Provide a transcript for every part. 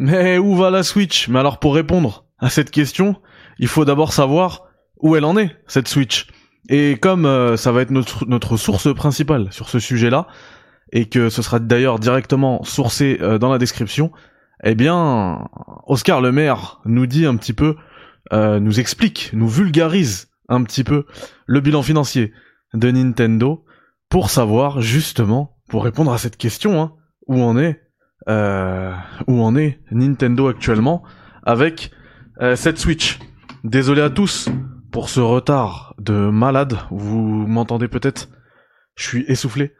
Mais où va la Switch? Mais alors pour répondre à cette question, il faut d'abord savoir où elle en est, cette Switch. Et comme euh, ça va être notre, source principale sur ce sujet-là, et que ce sera d'ailleurs directement sourcé euh, dans la description, eh bien, Oscar Le Maire nous dit un petit peu, euh, nous explique, nous vulgarise un petit peu le bilan financier de Nintendo pour savoir justement, pour répondre à cette question, hein, où on est, euh, où on est Nintendo actuellement avec euh, cette Switch. Désolé à tous pour ce retard de malade. Vous m'entendez peut-être? Je suis essoufflé.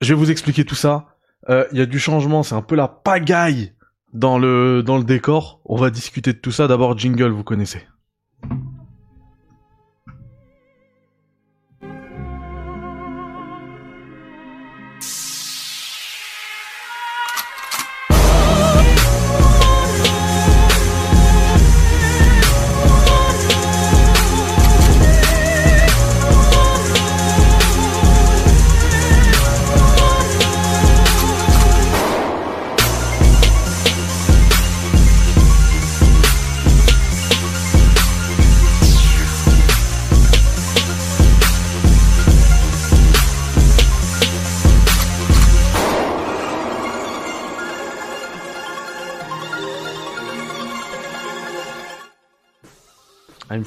Je vais vous expliquer tout ça. Euh, Il y a du changement, c'est un peu la pagaille dans le dans le décor. On va discuter de tout ça. D'abord, jingle, vous connaissez.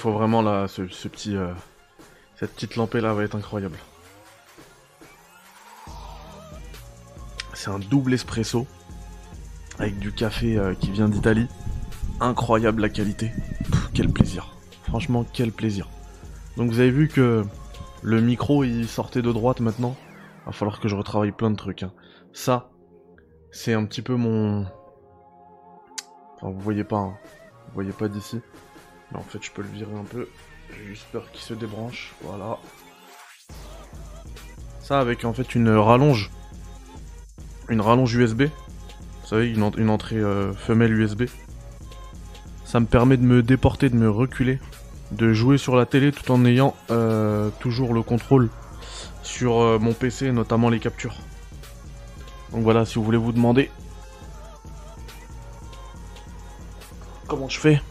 Faut vraiment là ce, petit euh, cette petite lampée là va être incroyable. C'est un double espresso avec du café euh, qui vient d'Italie. Incroyable la qualité. Quel plaisir. Franchement, quel plaisir. Donc vous avez vu que le micro il sortait de droite maintenant. Va falloir que je retravaille plein de trucs. hein. Ça, c'est un petit peu mon. Vous voyez pas, hein. vous voyez pas d'ici. En fait, je peux le virer un peu. J'ai juste peur qu'il se débranche. Voilà. Ça avec en fait une rallonge. Une rallonge USB. Vous savez, une entrée euh, femelle USB. Ça me permet de me déporter, de me reculer. De jouer sur la télé tout en ayant euh, toujours le contrôle sur euh, mon PC, notamment les captures. Donc voilà, si vous voulez vous demander comment je fais?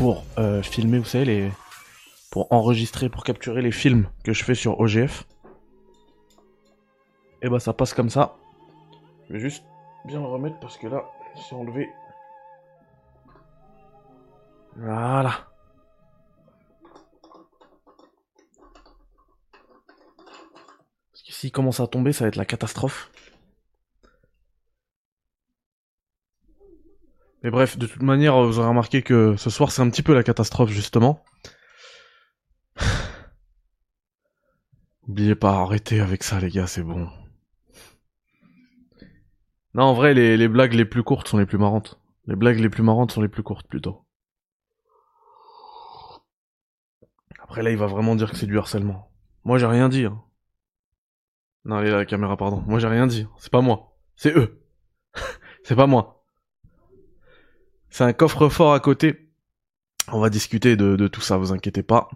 Pour euh, filmer, vous savez, les... pour enregistrer, pour capturer les films que je fais sur OGF. Et bah ça passe comme ça. Je vais juste bien le remettre parce que là, c'est enlevé. Voilà. Parce que s'il commence à tomber, ça va être la catastrophe. Mais bref, de toute manière, vous aurez remarqué que ce soir, c'est un petit peu la catastrophe, justement. N'oubliez pas, arrêtez avec ça, les gars, c'est bon. Non, en vrai, les, les blagues les plus courtes sont les plus marrantes. Les blagues les plus marrantes sont les plus courtes, plutôt. Après, là, il va vraiment dire que c'est du harcèlement. Moi, j'ai rien dit. hein. Non, allez, la caméra, pardon. Moi, j'ai rien dit. C'est pas moi. C'est eux. c'est pas moi. C'est un coffre-fort à côté. On va discuter de, tout ça, vous inquiétez pas.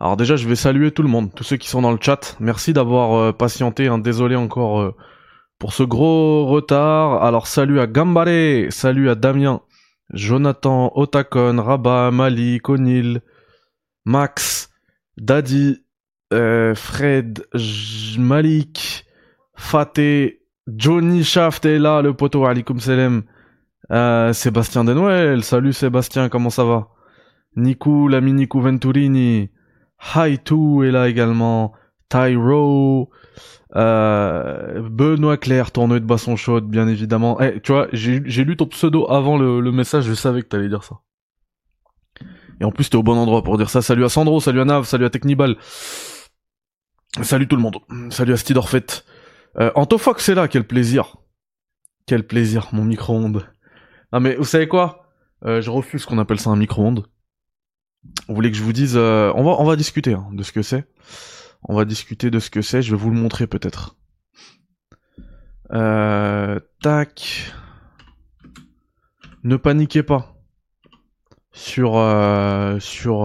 Alors déjà, je vais saluer tout le monde, tous ceux qui sont dans le chat. Merci d'avoir euh, patienté. hein. Désolé encore euh, pour ce gros retard. Alors salut à Gambare, salut à Damien, Jonathan, Otakon, Rabat, Malik, O'Neill, Max, Daddy, euh, Fred, Malik, Faté, Johnny Shaft est là, le poteau, alikum salam. Euh, Sébastien Denwell, salut Sébastien, comment ça va? Nico, l'ami Nico Venturini, Haitu est là également, Tyro, euh, Benoît Claire, tournoi de basson chaude, bien évidemment. Eh, tu vois, j'ai lu ton pseudo avant le, le message, je savais que t'allais dire ça. Et en plus, t'es au bon endroit pour dire ça. Salut à Sandro, salut à Nav, salut à Technibal. Salut tout le monde. Salut à Stidorfet. Euh, Antofox est là, quel plaisir. Quel plaisir, mon micro-ondes. Non mais vous savez quoi? Euh, Je refuse qu'on appelle ça un micro-ondes. Vous voulez que je vous dise euh, on va discuter hein, de ce que c'est. On va discuter de ce que c'est. Je vais vous le montrer peut-être. Euh, tac. Ne paniquez pas sur sur.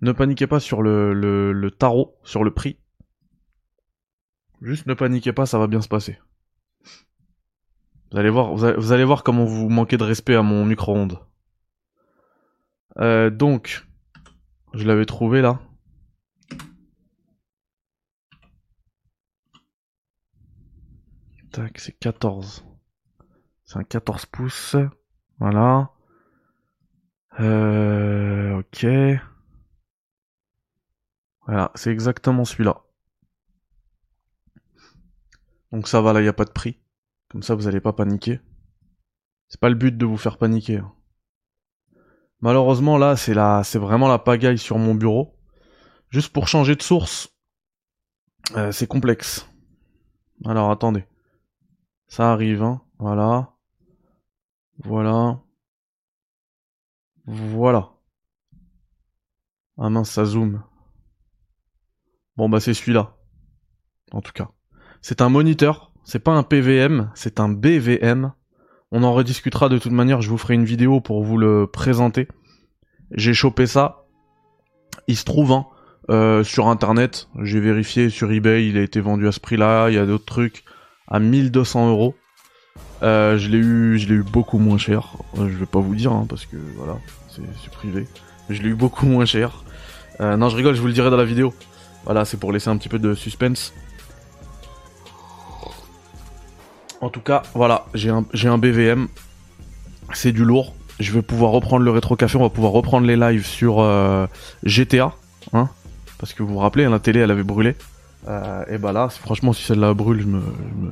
Ne paniquez pas sur le tarot, sur le prix. Juste ne paniquez pas, ça va bien se passer. Vous allez voir, comment vous manquez de respect à mon micro-ondes. Euh, donc, je l'avais trouvé là. Tac, c'est 14. C'est un 14 pouces. Voilà. Euh, ok. Voilà, c'est exactement celui-là. Donc ça va, là, il n'y a pas de prix. Comme ça, vous n'allez pas paniquer. C'est pas le but de vous faire paniquer. Hein. Malheureusement, là, c'est la, c'est vraiment la pagaille sur mon bureau. Juste pour changer de source, euh, c'est complexe. Alors, attendez. Ça arrive, hein. Voilà. Voilà. Voilà. Ah mince, ça zoom. Bon bah c'est celui-là. En tout cas. C'est un moniteur, c'est pas un PVM, c'est un BVM. On en rediscutera de toute manière, je vous ferai une vidéo pour vous le présenter. J'ai chopé ça. Il se trouve hein, euh, sur internet, j'ai vérifié sur eBay, il a été vendu à ce prix-là, il y a d'autres trucs à 1200 euros. Euh, je l'ai eu, je l'ai eu beaucoup moins cher. Euh, je vais pas vous dire hein, parce que voilà, c'est privé. Je l'ai eu beaucoup moins cher. non, je rigole, je vous le dirai dans la vidéo. Voilà, c'est pour laisser un petit peu de suspense. En tout cas, voilà, j'ai un, BVM. C'est du lourd. Je vais pouvoir reprendre le rétro café. On va pouvoir reprendre les lives sur euh, GTA. Hein Parce que vous vous rappelez, la télé, elle avait brûlé. Euh, et bah là, franchement, si celle-là brûle,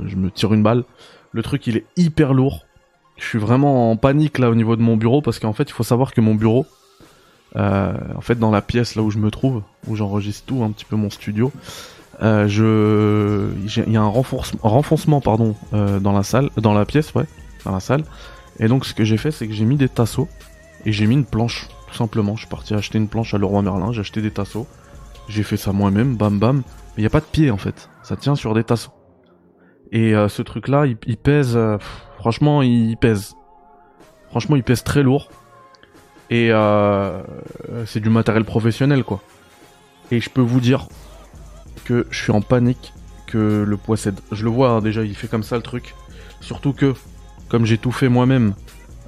je me, tire une balle. Le truc, il est hyper lourd. Je suis vraiment en panique là au niveau de mon bureau parce qu'en fait, il faut savoir que mon bureau, euh, en fait, dans la pièce là où je me trouve, où j'enregistre tout, un petit peu mon studio, je, il y a un renforcement, renfoncement pardon euh, dans la salle, dans la pièce, ouais, dans la salle. Et donc ce que j'ai fait, c'est que j'ai mis des tasseaux et j'ai mis une planche, tout simplement. Je suis parti acheter une planche à Leroy Merlin, j'ai acheté des tasseaux, j'ai fait ça moi-même, bam bam. Mais il y a pas de pied en fait, ça tient sur des tasseaux. Et euh, ce truc-là, il, pèse, euh, franchement, il, pèse. Franchement, il pèse très lourd. Et euh, c'est du matériel professionnel quoi. Et je peux vous dire, que je suis en panique que le poids cède. Je le vois hein, déjà, il fait comme ça le truc. Surtout que, comme j'ai tout fait moi-même,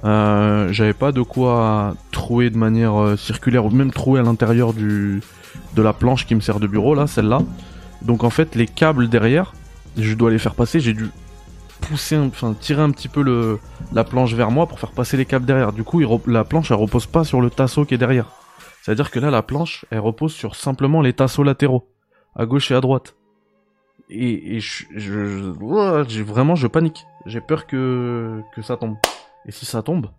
euh, j'avais pas de quoi trouer de manière euh, circulaire ou même trouer à l'intérieur du de la planche qui me sert de bureau là, celle-là. Donc en fait, les câbles derrière, je dois les faire passer. J'ai dû pousser, enfin tirer un petit peu le la planche vers moi pour faire passer les câbles derrière. Du coup, la planche elle repose pas sur le tasseau qui est derrière. C'est-à-dire que là, la planche, elle repose sur simplement les tasseaux latéraux à gauche et à droite. Et, je, je, vraiment, je panique. J'ai peur que, que ça tombe. Et si ça tombe,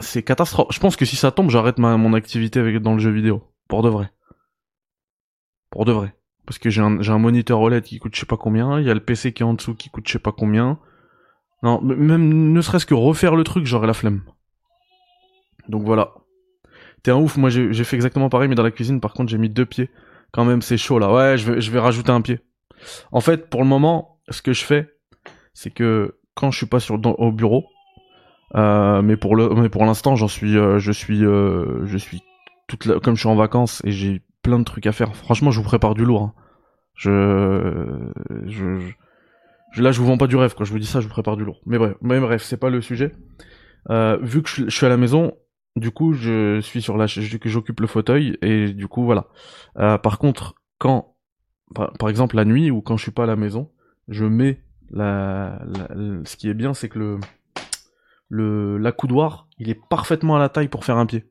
c'est catastrophe. Je pense que si ça tombe, j'arrête mon activité avec, dans le jeu vidéo. Pour de vrai. Pour de vrai. Parce que j'ai un, un moniteur OLED qui coûte je sais pas combien, il y a le PC qui est en dessous qui coûte je sais pas combien. Non, même ne serait-ce que refaire le truc, j'aurais la flemme. Donc voilà. T'es un ouf, moi j'ai fait exactement pareil, mais dans la cuisine, par contre, j'ai mis deux pieds. Quand même, c'est chaud là. Ouais, je vais, je vais rajouter un pied. En fait, pour le moment, ce que je fais, c'est que quand je suis pas sur, au bureau, euh, mais pour le, mais pour l'instant, j'en suis, euh, je suis, euh, je suis toute comme je suis en vacances et j'ai plein de trucs à faire. Franchement, je vous prépare du lourd. Hein. Je, je, je, là, je vous vends pas du rêve. Quand je vous dis ça, je vous prépare du lourd. Mais bref, mais bref, c'est pas le sujet. vu que je suis à la maison, du coup, je suis sur la, j'occupe le fauteuil et du coup, voilà. Euh, par contre, quand, par, exemple, la nuit ou quand je suis pas à la maison, je mets la, ce qui est bien, c'est que le, le, l'accoudoir, il est parfaitement à la taille pour faire un pied.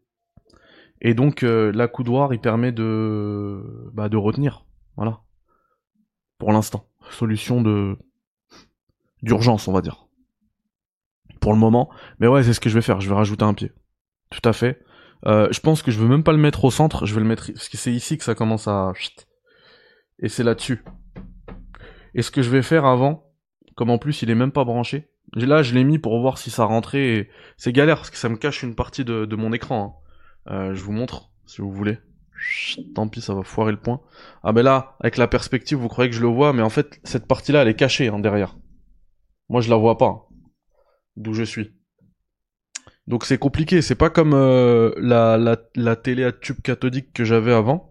Et donc, euh, l'accoudoir, il permet de, bah, de retenir. Voilà. Pour l'instant. Solution de, d'urgence, on va dire. Pour le moment. Mais ouais, c'est ce que je vais faire. Je vais rajouter un pied. Tout à fait. Euh, je pense que je veux même pas le mettre au centre, je vais le mettre parce que c'est ici que ça commence à et c'est là-dessus. Et ce que je vais faire avant, comme en plus il est même pas branché, là je l'ai mis pour voir si ça rentrait. Et... C'est galère parce que ça me cache une partie de, mon écran. Hein. Euh, je vous montre si vous voulez. Tant pis, ça va foirer le point. Ah ben là, avec la perspective, vous croyez que je le vois, mais en fait cette partie-là, elle est cachée hein, derrière. Moi je la vois pas. Hein, d'où je suis. Donc c'est compliqué, c'est pas comme euh, la, la, la, télé à tube cathodique que j'avais avant,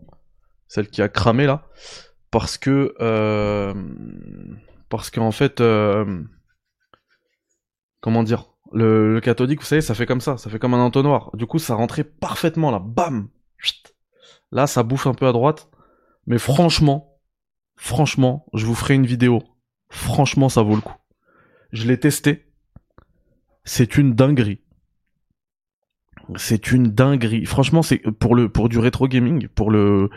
celle qui a cramé là, parce que euh, parce qu'en fait, euh, comment dire, le, cathodique, vous savez, ça fait comme ça, ça fait comme un entonnoir. Du coup, ça rentrait parfaitement là, bam. Là, ça bouffe un peu à droite, mais franchement, franchement, je vous ferai une vidéo. Franchement, ça vaut le coup. Je l'ai testé. C'est une dinguerie. C'est une dinguerie. Franchement, c'est pour le pour du rétro gaming, pour le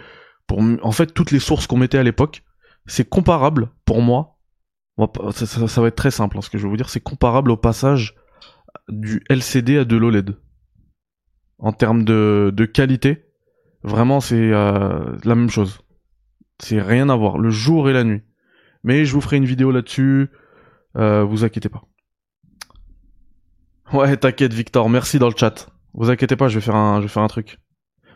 pour en fait toutes les sources qu'on mettait à l'époque, c'est comparable pour moi. Ça, va être très simple, hein, ce que je vais vous dire, c'est comparable au passage du LCD à de l'OLED. En termes de, de qualité, vraiment c'est euh, la même chose. C'est rien à voir, le jour et la nuit. Mais je vous ferai une vidéo là-dessus, euh, vous inquiétez pas. Ouais, t'inquiète Victor, merci dans le chat. Vous inquiétez pas, je vais faire un, je vais faire un truc.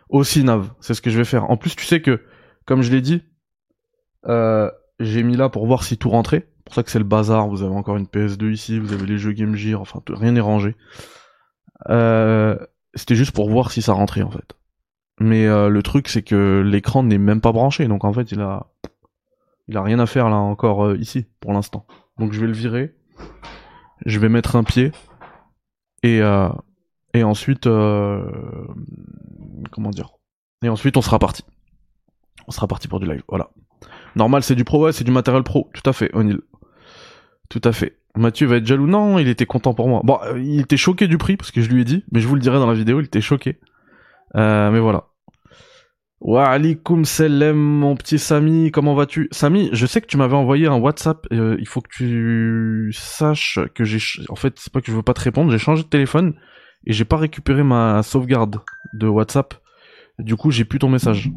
Aussi Nav, c'est ce que je vais faire. En plus, tu sais que, comme je l'ai dit, euh, j'ai mis là pour voir si tout rentrait. C'est pour ça que c'est le bazar. Vous avez encore une PS2 ici, vous avez les jeux Game Gear, enfin rien n'est rangé. Euh, C'était juste pour voir si ça rentrait en fait. Mais euh, le truc c'est que l'écran n'est même pas branché, donc en fait il a, il a rien à faire là encore euh, ici pour l'instant. Donc je vais le virer. Je vais mettre un pied et euh, et ensuite euh, comment dire? Et ensuite on sera parti. On sera parti pour du live. Voilà. Normal, c'est du pro, ouais, c'est du matériel pro. Tout à fait, O'Neill. Tout à fait. Mathieu va être jaloux. Non, il était content pour moi. Bon, euh, il était choqué du prix parce que je lui ai dit, mais je vous le dirai dans la vidéo, il était choqué. Euh, mais voilà. Wa alaikum salam, mon petit Samy, comment vas-tu? Samy, je sais que tu m'avais envoyé un WhatsApp, il faut que tu saches que j'ai... En fait, c'est pas que je veux pas te répondre, j'ai changé de téléphone et j'ai pas récupéré ma sauvegarde de WhatsApp. Du coup, j'ai plus ton message.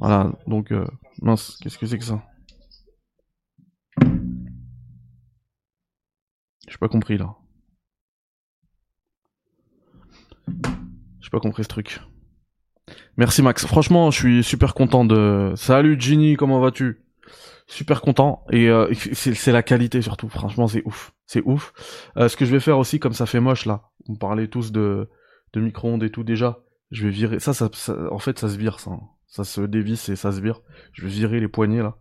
Voilà, donc... Euh... Mince, qu'est-ce que c'est que ça? J'ai pas compris là. J'ai pas compris ce truc. Merci Max. Franchement, je suis super content de. Salut Ginny, comment vas-tu? Super content et euh, c'est la qualité surtout. Franchement, c'est ouf, c'est ouf. Euh, ce que je vais faire aussi, comme ça fait moche là, on parlait tous de de micro-ondes et tout déjà. Je vais virer ça, ça, en fait, ça se vire ça ça se dévisse et ça se vire. Je vais virer les poignets là.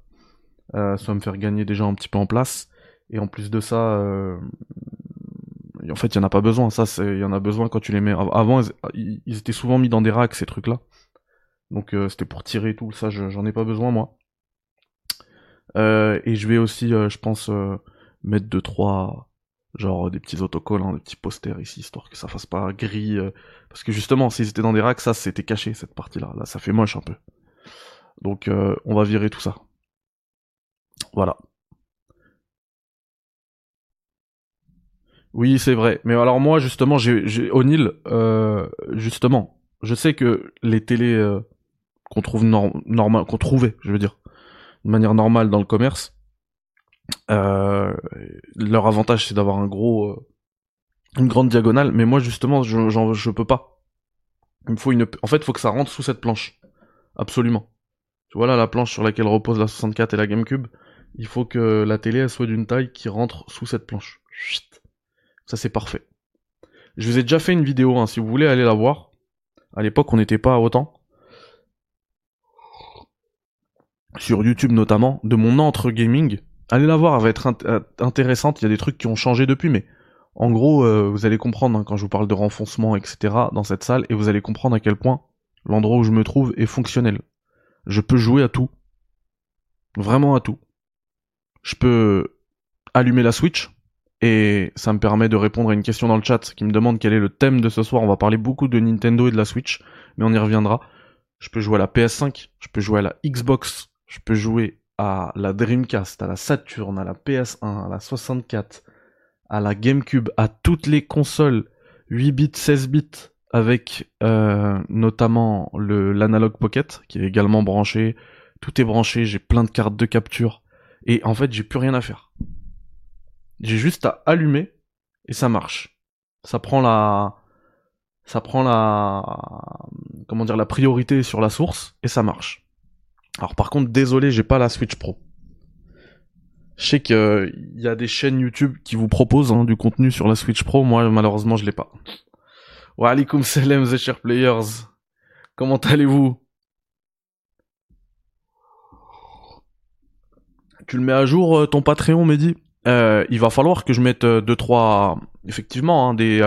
Euh, ça va me faire gagner déjà un petit peu en place. Et en plus de ça, euh... en fait, il y en a pas besoin. Ça, il y en a besoin quand tu les mets. Avant, ils, étaient souvent mis dans des racks ces trucs là. Donc euh, c'était pour tirer et tout. Ça, j'en ai pas besoin moi. Euh, et je vais aussi, euh, je pense, mettre deux trois genre des petits autocollants, des petits posters ici, histoire que ça fasse pas gris. Euh, parce que justement, s'ils étaient dans des racks, ça c'était caché cette partie-là. Là, ça fait moche un peu. Donc euh, on va virer tout ça. Voilà. Oui, c'est vrai. Mais alors moi, justement, j'ai O'Neill, euh, justement, je sais que les télés euh, qu'on trouve normal, qu'on trouvait, je veux dire, de manière normale dans le commerce, euh, leur avantage c'est d'avoir un gros, euh, une grande diagonale, mais moi justement je, je peux pas. Il me faut une, en fait, faut que ça rentre sous cette planche, absolument. Tu vois là la planche sur laquelle repose la 64 et la GameCube, il faut que la télé elle soit d'une taille qui rentre sous cette planche. Ça c'est parfait. Je vous ai déjà fait une vidéo, hein, si vous voulez aller la voir. À l'époque on n'était pas à autant. Sur YouTube notamment, de mon entre gaming, allez la voir, elle va être euh, intéressante. Il y a des trucs qui ont changé depuis, mais en gros, euh, vous allez comprendre hein, quand je vous parle de renfoncement, etc. dans cette salle, et vous allez comprendre à quel point l'endroit où je me trouve est fonctionnel. Je peux jouer à tout. Vraiment à tout. Je peux allumer la Switch, et ça me permet de répondre à une question dans le chat qui me demande quel est le thème de ce soir. On va parler beaucoup de Nintendo et de la Switch, mais on y reviendra. Je peux jouer à la PS5, je peux jouer à la Xbox, je peux jouer à la Dreamcast, à la Saturn, à la PS1, à la 64, à la GameCube, à toutes les consoles 8 bits, 16 bits, avec euh, notamment l'analog pocket qui est également branché. Tout est branché, j'ai plein de cartes de capture et en fait j'ai plus rien à faire. J'ai juste à allumer et ça marche. Ça prend la ça prend la comment dire la priorité sur la source et ça marche. Alors par contre, désolé, j'ai pas la Switch Pro. Je sais qu'il euh, y a des chaînes YouTube qui vous proposent hein, du contenu sur la Switch Pro. Moi, malheureusement, je l'ai pas. Wa alaikum salam, the chers players. Comment allez-vous? Tu le mets à jour euh, ton Patreon, Mehdi? Euh, Il va falloir que je mette euh, deux trois, effectivement, hein, des.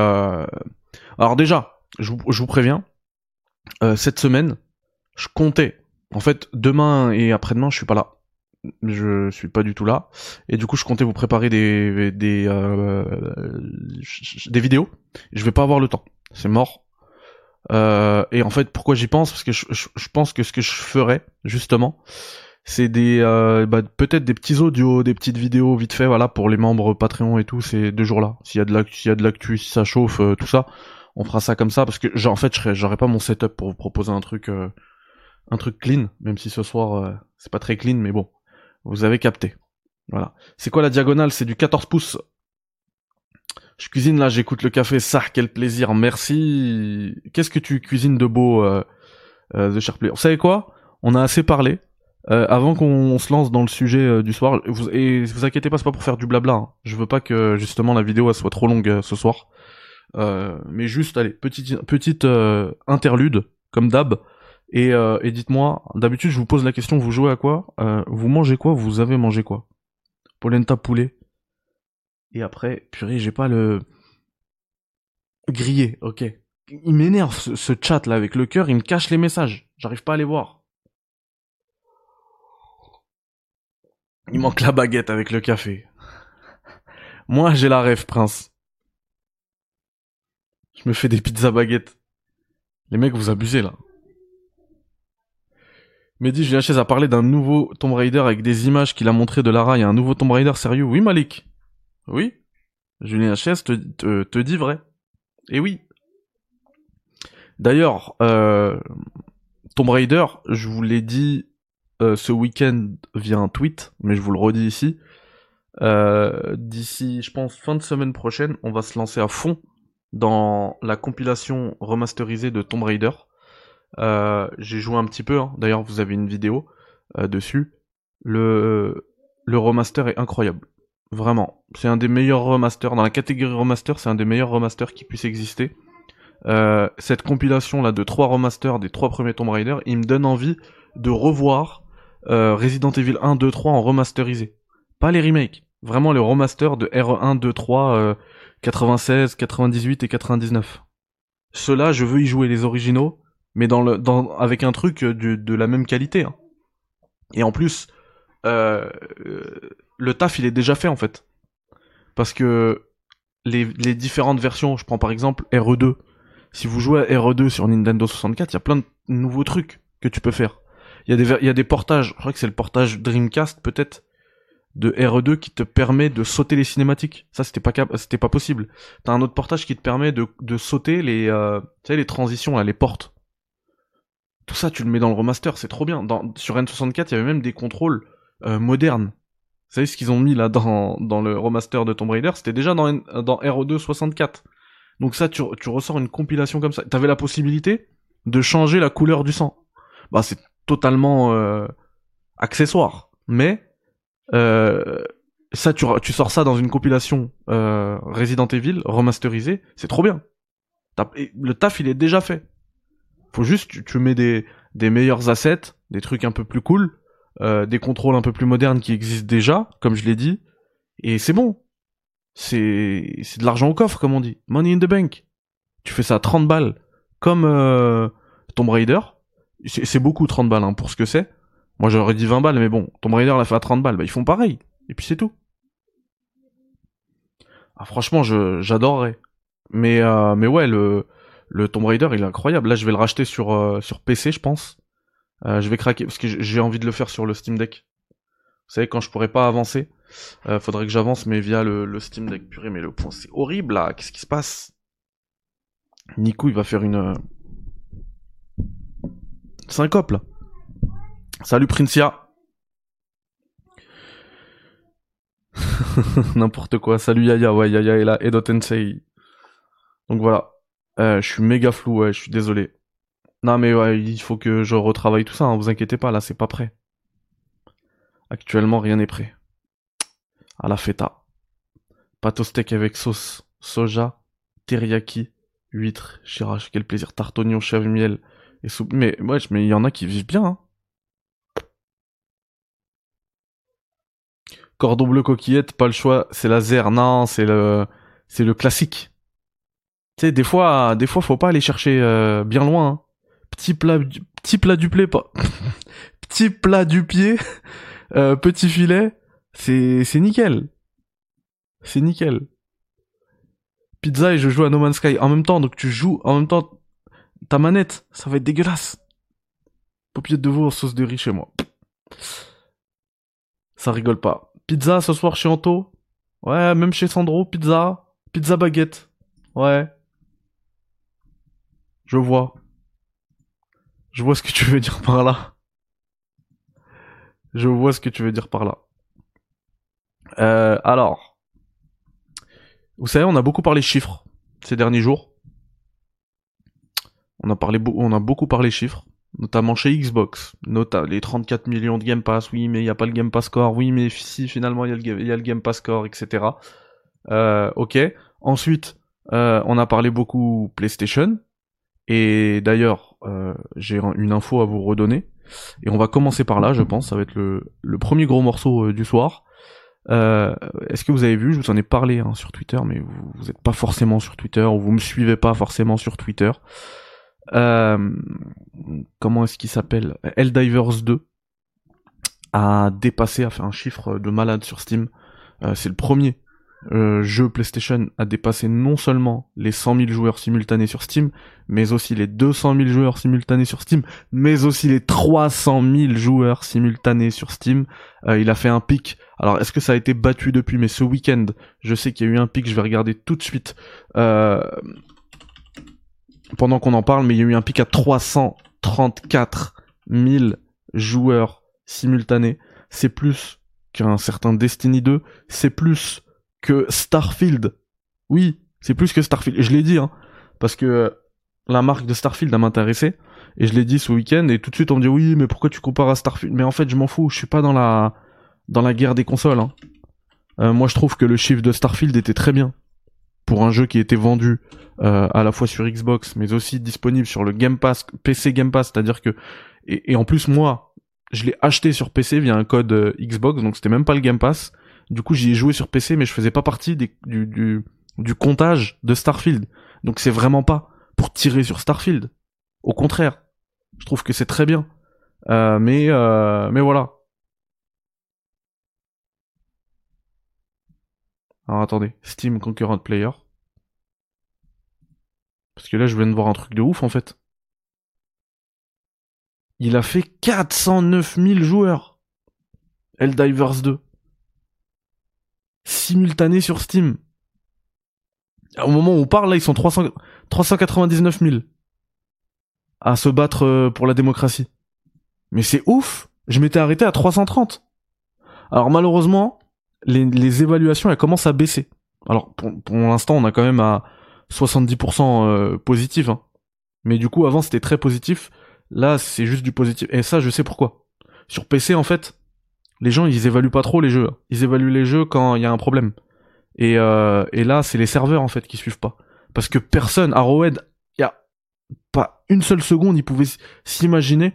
Alors déjà, je vous, préviens, cette semaine, je comptais. En fait, demain et après-demain, je suis pas là. Je suis pas du tout là. Et du coup, je comptais vous préparer des des euh, vidéos. Je vais pas avoir le temps. C'est mort. Euh, et en fait, pourquoi j'y pense? Parce que je, je, pense que ce que je ferais justement, c'est des euh, bah, peut-être des petits audios, des petites vidéos vite fait, voilà, pour les membres Patreon et tout, ces deux jours-là. S'il y a de l'actu, s'il y a de l'actu, si ça chauffe, tout ça, on fera ça comme ça parce que en fait, j'aurais pas mon setup pour vous proposer un truc, un truc clean, même si ce soir euh, c'est pas très clean, mais bon, vous avez capté. Voilà. C'est quoi la diagonale? C'est du 14 pouces. Je cuisine là, j'écoute le café. Ça, quel plaisir. Merci. Qu'est-ce que tu cuisines de beau, euh, euh, The Vous savez quoi? On a assez parlé. Euh, avant qu'on se lance dans le sujet euh, du soir, et vous inquiétez pas, c'est pas pour faire du blabla. Hein. Je veux pas que justement la vidéo soit trop longue ce soir. Mais juste, allez, petite petite interlude comme d'hab. Et, euh, et dites-moi, d'habitude je vous pose la question, vous jouez à quoi? Euh, Vous mangez quoi? Vous avez mangé quoi? Polenta poulet. Et après, purée, j'ai pas le grillé. Ok. Il m'énerve ce, ce chat là avec le cœur, il me cache les messages. J'arrive pas à les voir. Il manque la baguette avec le café. Moi, j'ai la rêve, prince. Je me fais des pizzas baguettes. Les mecs, vous abusez là. Mehdi Chaise a parlé d'un nouveau Tomb Raider avec des images qu'il a montré de Lara. Il y un nouveau Tomb Raider sérieux? Oui, Malik. Oui. Julien Chaise te, te, dit vrai. Et oui. D'ailleurs, euh, Tomb Raider, je vous l'ai dit euh, ce week-end via un tweet, mais je vous le redis ici. Euh, D'ici, je pense, fin de semaine prochaine, on va se lancer à fond dans la compilation remasterisée de Tomb Raider. Euh, J'ai joué un petit peu, hein. d'ailleurs vous avez une vidéo euh, dessus. Le, remaster est incroyable. Vraiment. C'est un des meilleurs remasters. Dans la catégorie remaster, c'est un des meilleurs remasters qui puisse exister. Euh, cette compilation là de trois remasters des trois premiers Tomb Raider, il me donne envie de revoir Resident Evil 1, 2, 3 en remasterisé. Pas les remakes. Vraiment les remasters de R1, 2, 3, euh, 96, 98 et 99. Ceux-là, je veux y jouer les originaux, mais dans le, dans, avec un truc de, de la même qualité. hein. Et en plus, euh, euh, le taf, il est déjà fait en fait. Parce que les, les différentes versions, je prends par exemple RE2. Si vous jouez à RE2 sur Nintendo 64, il y a plein de nouveaux trucs que tu peux faire. Il y y a des portages, je crois que c'est le portage Dreamcast peut-être, de RE2 qui te permet de sauter les cinématiques. Ça, c'était pas, pas possible. T'as un autre portage qui te permet de, de sauter les, euh, tu sais, les transitions, là, les portes. Tout ça, tu le mets dans le remaster, c'est trop bien. Sur N64, il y avait même des contrôles euh, modernes. Vous savez ce qu'ils ont mis là dans, dans le remaster de Tomb Raider? C'était déjà dans, dans RE2 64. Donc ça, tu, tu ressors une compilation comme ça. T'avais la possibilité de changer la couleur du sang. Bah, c'est totalement euh, accessoire. Mais euh, ça, tu, tu sors ça dans une compilation euh, Resident Evil remasterisée, c'est trop bien. Le taf, il est déjà fait. Faut juste, tu, tu mets des, des meilleurs assets, des trucs un peu plus cool, euh, des contrôles un peu plus modernes qui existent déjà, comme je l'ai dit, et c'est bon. C'est c'est de l'argent au coffre, comme on dit. Money in the bank. Tu fais ça à 30 balles, comme euh, Tomb Raider. C'est beaucoup 30 balles hein, pour ce que c'est. Moi j'aurais dit 20 balles, mais bon, Tomb Raider l'a fait à 30 balles, bah ils font pareil. Et puis c'est tout. Ah, franchement, je j'adorerais. Mais euh, mais ouais, le le Tomb Raider, il est incroyable. Là, je vais le racheter sur euh, sur PC, je pense. Euh, je vais craquer parce que j'ai envie de le faire sur le Steam Deck. Vous savez, quand je pourrais pas avancer, euh, faudrait que j'avance, mais via le, Steam Deck. Purée, mais le point, c'est horrible là. Qu'est-ce qui se passe? Nico, il va faire une euh, syncope là. Salut Princia. N'importe quoi. Salut Yaya, ouais, Yaya est là. Edo Tensei. Donc voilà. Euh, je suis méga flou, ouais, je suis désolé. Non mais ouais, il faut que je retravaille tout ça, hein, vous inquiétez pas, là c'est pas prêt. Actuellement, rien n'est prêt. À la feta. Pâte au steak avec sauce, soja, teriyaki, huître, chirache, quel plaisir, tarte chèvre miel et soupe. Mais ouais, mais il y en a qui vivent bien. Hein. Cordon bleu coquillette, pas le choix, c'est laser. Non, c'est le, c'est le classique. Tu sais, des fois, des fois, faut pas aller chercher euh, bien loin. hein. Petit plat, petit plat du pied, pas. petit plat du pied, petit filet, c'est, c'est nickel. C'est nickel. Pizza et je joue à No Man's Sky en même temps, donc tu joues en même temps ta manette, ça va être dégueulasse. Paupiette de veau en sauce de riz chez moi. Ça rigole pas. Pizza ce soir chez Anto Ouais, même chez Sandro, pizza. Pizza baguette. Ouais. Je vois. Je vois ce que tu veux dire par là. Je vois ce que tu veux dire par là. Euh, alors. Vous savez, on a beaucoup parlé chiffres ces derniers jours. On a parlé, on a beaucoup parlé chiffres, notamment chez Xbox. Nota les 34 millions de Game Pass, oui, mais il n'y a pas le Game Pass Score, oui, mais si, finalement, il y, a le Game Pass Score, etc. Euh, ok. Ensuite, euh, on a parlé beaucoup PlayStation. Et d'ailleurs, euh, j'ai une info à vous redonner. Et on va commencer par là, je pense. Ça va être le, le premier gros morceau euh, du soir. Euh, Est-ce que vous avez vu Je vous en ai parlé hein, sur Twitter, mais vous vous êtes pas forcément sur Twitter, ou vous me suivez pas forcément sur Twitter. Euh, comment est-ce qu'il s'appelle? Helldivers 2 a dépassé, a fait un chiffre de malade sur Steam. Euh, C'est le premier euh, jeu PlayStation à dépasser non seulement les 100 000 joueurs simultanés sur Steam, mais aussi les 200 000 joueurs simultanés sur Steam, mais aussi les 300 000 joueurs simultanés sur Steam. Euh, il a fait un pic. Alors, est-ce que ça a été battu depuis? Mais ce week-end, je sais qu'il y a eu un pic. Je vais regarder tout de suite euh, pendant qu'on en parle. Mais il y a eu un pic à 334 000 joueurs simultanés. C'est plus qu'un certain Destiny 2. C'est plus Starfield. Oui, c'est plus que Starfield. Je l'ai dit, hein, parce que la marque de Starfield a m'intéressé. Et je l'ai dit ce week-end, et tout de suite on me dit oui, mais pourquoi tu compares à Starfield? Mais en fait, je m'en fous, je suis pas dans la dans la guerre des consoles. Hein. Euh, moi, je trouve que le chiffre de Starfield était très bien pour un jeu qui était vendu euh, à la fois sur Xbox, mais aussi disponible sur le Game Pass, PC Game Pass, c'est-à-dire que et, et en plus moi, je l'ai acheté sur PC via un code euh, Xbox, donc c'était même pas le Game Pass. Du coup, j'y ai joué sur PC, mais je faisais pas partie du, du du comptage de Starfield. Donc c'est vraiment pas pour tirer sur Starfield. Au contraire, je trouve que c'est très bien. Euh, mais euh, mais voilà. Alors attendez, Steam Concurrent Player. Parce que là, je viens de voir un truc de ouf en fait. Il a fait 409 000 joueurs. Helldivers 2. Simultané sur Steam. Au moment où on parle, là, ils sont 300, 399 000 à se battre euh, pour la démocratie. Mais c'est ouf Je m'étais arrêté à 330. Alors malheureusement, les, les évaluations, elles commencent à baisser. Alors pour, pour l'instant, on a quand même à 70% euh, positif. Hein. Mais du coup, avant, c'était très positif. Là, c'est juste du positif. Et ça, je sais pourquoi. Sur PC, en fait, les gens, ils évaluent pas trop les jeux. Ils évaluent les jeux quand il y a un problème. Et, euh, et là, c'est les serveurs, en fait, qui suivent pas. Parce que personne, Arrowhead, il y a pas une seule seconde, ils pouvaient s'imaginer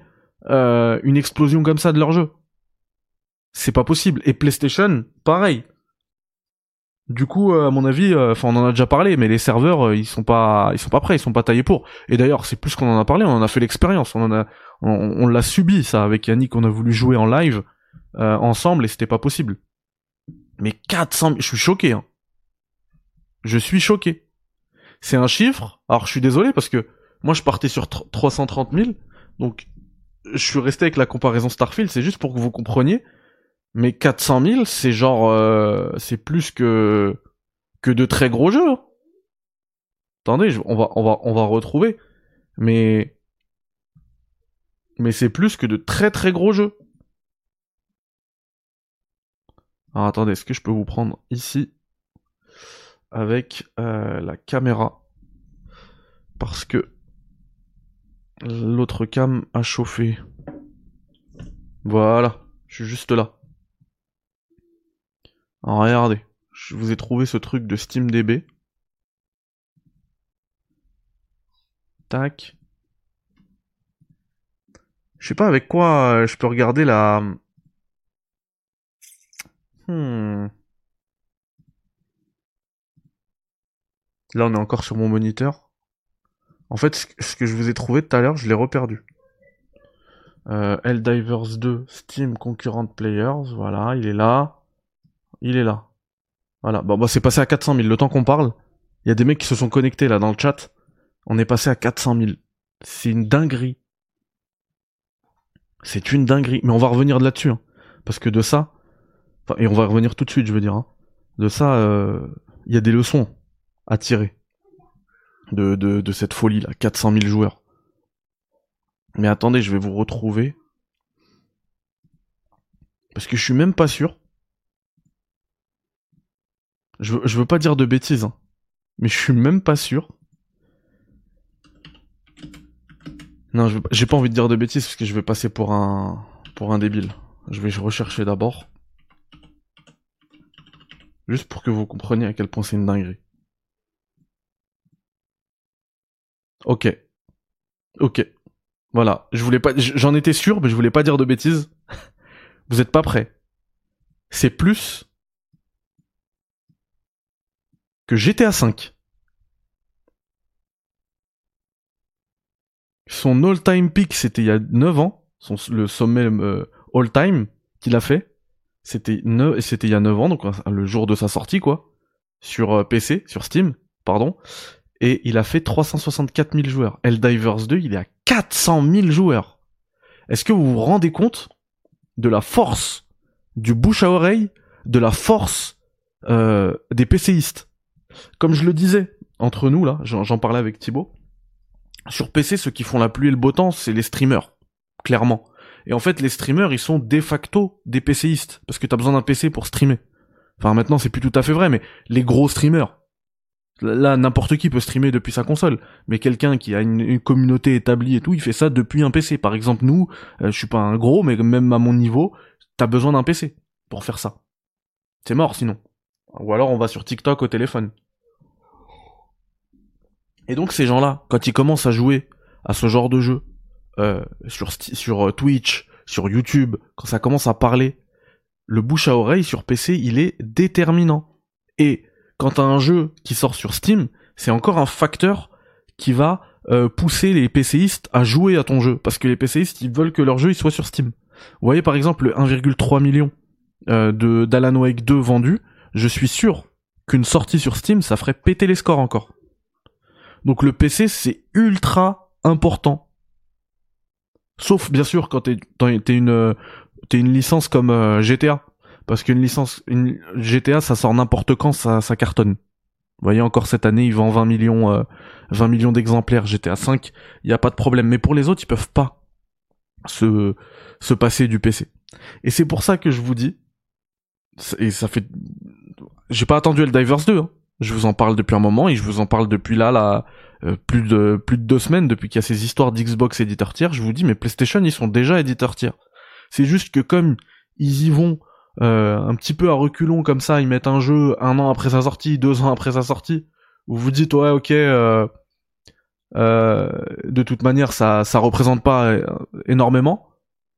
euh, une explosion comme ça de leur jeu. C'est pas possible. Et PlayStation, pareil. Du coup, euh, à mon avis, euh, enfin, on en a déjà parlé, mais les serveurs, ils sont pas, ils sont pas prêts, ils sont pas taillés pour. Et d'ailleurs, c'est plus qu'on en a parlé, on en a fait l'expérience, on a, on l'a subi ça avec Yannick, on a voulu jouer en live euh, ensemble et c'était pas possible. Mais 400 000, je suis choqué. Hein. Je suis choqué. C'est un chiffre. Alors, je suis désolé parce que moi, je partais sur tr- 330 000, donc je suis resté avec la comparaison Starfield. C'est juste pour que vous compreniez. Mais 400 000, c'est genre, euh, c'est plus que que de très gros jeux. hein. Attendez, on va on va on va retrouver. Mais mais c'est plus que de très très gros jeux. Alors attendez, est-ce que je peux vous prendre ici avec euh, la caméra? Parce que l'autre cam a chauffé. Voilà, je suis juste là. Alors regardez, je vous ai trouvé ce truc de SteamDB. Tac. Je sais pas avec quoi euh, je peux regarder la. Hmm. Là, on est encore sur mon moniteur. En fait, ce que je vous ai trouvé tout à l'heure, je l'ai reperdu. Euh, Helldivers 2, Steam Concurrent Players, voilà, il est là. Il est là. Voilà, bon, bah, c'est passé à 400 000. Le temps qu'on parle, il y a des mecs qui se sont connectés là dans le chat. On est passé à 400 000. C'est une dinguerie. C'est une dinguerie. Mais on va revenir là-dessus. Hein. Parce que de ça, et on va revenir tout de suite, je veux dire. Hein. De ça, euh, il y a des leçons à tirer de, cette folie là, 400 000 joueurs. Mais attendez, je vais vous retrouver. Parce que je suis même pas sûr. Je je veux pas dire de bêtises, hein. mais je suis même pas sûr. Non, j'ai pas envie de dire de bêtises parce que je vais passer pour un pour un débile. Je vais rechercher d'abord. Juste pour que vous compreniez à quel point c'est une dinguerie. Ok. Ok. Voilà. Je voulais pas, j'en étais sûr, mais je voulais pas dire de bêtises. Vous êtes pas prêts. C'est plus que GTA 5. Son all-time peak, c'était il y a 9 ans. Son, le sommet euh, all-time qu'il a fait. C'était c'était il y a 9 ans, donc le jour de sa sortie, quoi. Sur euh, PC, sur Steam, pardon et il a fait 364 000 joueurs. Helldivers 2, il est à 400 000 joueurs. Est-ce que vous vous rendez compte de la force du bouche à oreille, de la force euh, des PCistes Comme je le disais, entre nous là, j'en parlais avec Thibaut, sur PC, ceux qui font la pluie et le beau temps, c'est les streamers, clairement. Et en fait, les streamers, ils sont de facto des PCistes, parce que t'as besoin d'un PC pour streamer. Enfin, maintenant, c'est plus tout à fait vrai, mais les gros streamers, Là, n'importe qui peut streamer depuis sa console, mais quelqu'un qui a une, communauté établie et tout, il fait ça depuis un PC. Par exemple, nous, euh, je suis pas un gros, mais même à mon niveau, t'as besoin d'un PC pour faire ça. C'est mort sinon. Ou alors on va sur TikTok au téléphone. Et donc ces gens-là, quand ils commencent à jouer à ce genre de jeu, euh, sur, sur euh, Twitch, sur YouTube, quand ça commence à parler, le bouche à oreille sur PC, il est déterminant. Et quand t'as un jeu qui sort sur Steam, c'est encore un facteur qui va euh, pousser les PCistes à jouer à ton jeu. Parce que les PCistes, ils veulent que leur jeu il soit sur Steam. Vous voyez par exemple le 1,3 million euh, de d'Alan Wake 2 vendus, je suis sûr qu'une sortie sur Steam, ça ferait péter les scores encore. Donc le PC, c'est ultra important. Sauf bien sûr quand t'es une, t'es une licence comme euh, GTA parce qu'une licence, une GTA, ça sort n'importe quand, ça, ça cartonne. Vous voyez, encore cette année, ils vendent 20 millions, euh, 20 millions d'exemplaires GTA 5, il n'y a pas de problème. Mais pour les autres, ils peuvent pas se, se passer du PC. Et c'est pour ça que je vous dis, et ça fait, j'ai pas attendu Divers 2, hein. Je vous en parle depuis un moment et je vous en parle depuis là, là, euh, plus de plus de deux semaines depuis qu'il y a ces histoires d'Xbox éditeur tiers. Je vous dis, mais PlayStation, ils sont déjà éditeurs tiers. C'est juste que comme ils y vont euh, un petit peu à reculons comme ça, ils mettent un jeu un an après sa sortie, deux ans après sa sortie, vous vous dites ouais ok, euh, de toute manière ça ça représente pas énormément.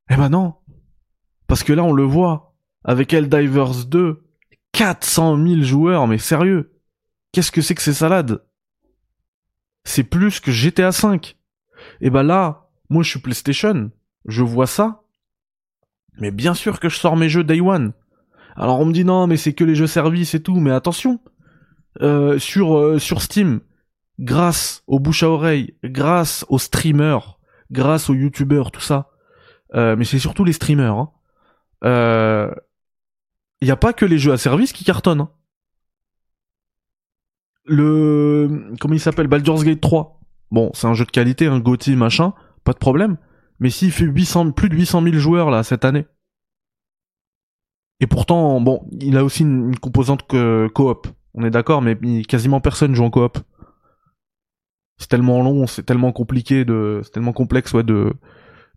Eh ben non, parce que là on le voit avec Helldivers 2, 400 000 joueurs, mais sérieux, qu'est-ce que c'est que ces salades? C'est plus que GTA 5. Et ben là, moi je suis PlayStation, je vois ça, mais bien sûr que je sors mes jeux Day One. Alors on me dit non, mais c'est que les jeux services et tout, mais attention. Euh, sur euh, sur Steam, grâce aux bouche à oreille, grâce aux streamers, grâce aux youtubeurs, tout ça. Euh, mais c'est surtout les streamers. Il hein. y a pas que les jeux à service qui cartonnent. Hein. Le comment il s'appelle Baldur's Gate 3. Bon, c'est un jeu de qualité, un GOTY machin, pas de problème. Mais s'il fait 800, plus de 800 000 joueurs là cette année, et pourtant, bon, il a aussi une, composante coop. On est d'accord, mais quasiment personne joue en coop. C'est tellement long, c'est tellement compliqué de, c'est tellement complexe, ouais, de,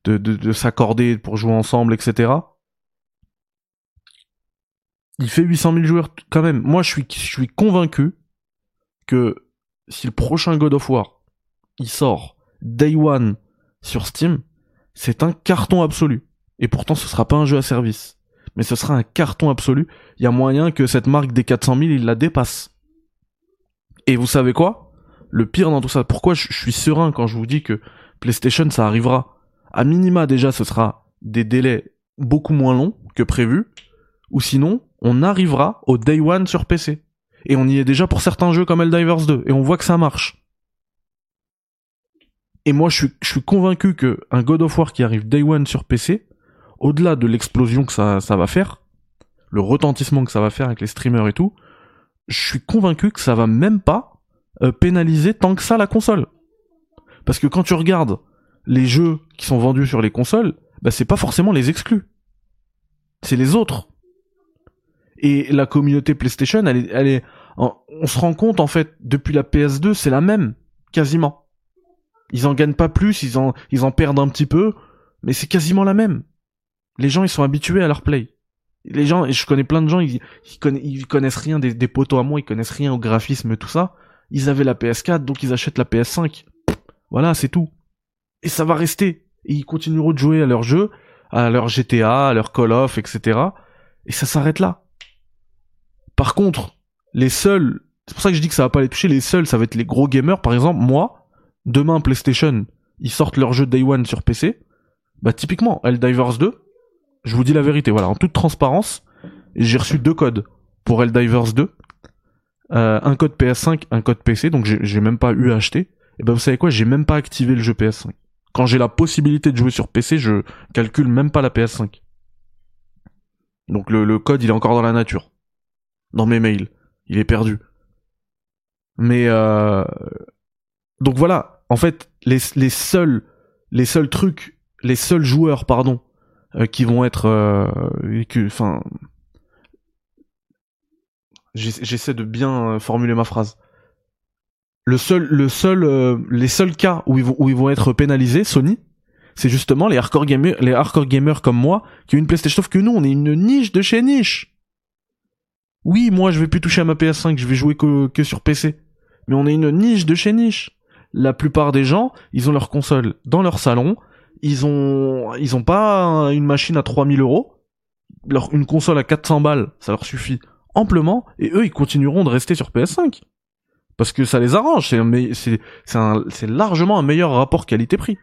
de, de, s'accorder pour jouer ensemble, etc. Il fait 800 000 joueurs quand même. Moi, je suis, je suis convaincu que si le prochain God of War, il sort Day One sur Steam, c'est un carton absolu. Et pourtant, ce sera pas un jeu à service. mais ce sera un carton absolu. Il y a moyen que cette marque des 400 000, il la dépasse. Et vous savez quoi? Le pire dans tout ça, pourquoi je suis serein quand je vous dis que PlayStation, ça arrivera? À minima déjà, ce sera des délais beaucoup moins longs que prévu, ou sinon, on arrivera au Day One sur PC. Et on y est déjà pour certains jeux comme Helldivers 2, et on voit que ça marche. Et moi, je suis, convaincu que un God of War qui arrive Day One sur PC, au-delà de l'explosion que ça, ça va faire, le retentissement que ça va faire avec les streamers et tout, je suis convaincu que ça va même pas euh, pénaliser tant que ça la console. Parce que quand tu regardes les jeux qui sont vendus sur les consoles, bah c'est pas forcément les exclus. C'est les autres. Et la communauté PlayStation, elle est, elle est, on se rend compte en fait depuis la PS2, c'est la même quasiment. Ils en gagnent pas plus, ils en, ils en perdent un petit peu, mais c'est quasiment la même. Les gens, ils sont habitués à leur play. Les gens, je connais plein de gens, ils, ils, connaissent, rien des, des poteaux à moi, ils connaissent rien au graphisme tout ça. Ils avaient la PS4, donc ils achètent la PS5. Voilà, c'est tout. Et ça va rester. Et ils continueront de jouer à leur jeu, à leur GTA, à leur Call of, etc. Et ça s'arrête là. Par contre, les seuls, c'est pour ça que je dis que ça va pas les toucher, les seuls, ça va être les gros gamers, par exemple, moi, demain PlayStation, ils sortent leur jeu Day One sur PC, bah typiquement, Helldivers 2, je vous dis la vérité, voilà, en toute transparence, j'ai reçu deux codes pour Helldivers 2, euh, un code PS5, un code PC, donc j'ai même pas eu à acheter. Et ben vous savez quoi, j'ai même pas activé le jeu PS5. Quand j'ai la possibilité de jouer sur PC, je calcule même pas la PS5. Donc le, le code, il est encore dans la nature. Dans mes mails. Il est perdu. Mais euh... donc voilà, en fait, les, seuls, les seuls trucs, les seuls joueurs, pardon, euh, qui vont être, euh, enfin, j'essaie de bien formuler ma phrase. Le seul, le seul, les seuls cas où ils vont, où ils vont être pénalisés, Sony, c'est justement les hardcore gamers, les hardcore gamers comme moi, qui ont une PlayStation. Sauf que nous, on est une niche de chez niche. Oui, moi, je vais plus toucher à ma PS5, je vais jouer que, sur PC. Mais on est une niche de chez niche la plupart des gens, ils ont leur console dans leur salon, ils ont, ils ont pas une machine à 3000 euros, leur, une console à 400 balles, ça leur suffit amplement, et eux, ils continueront de rester sur PS5. Parce que ça les arrange, c'est largement un meilleur rapport qualité-prix.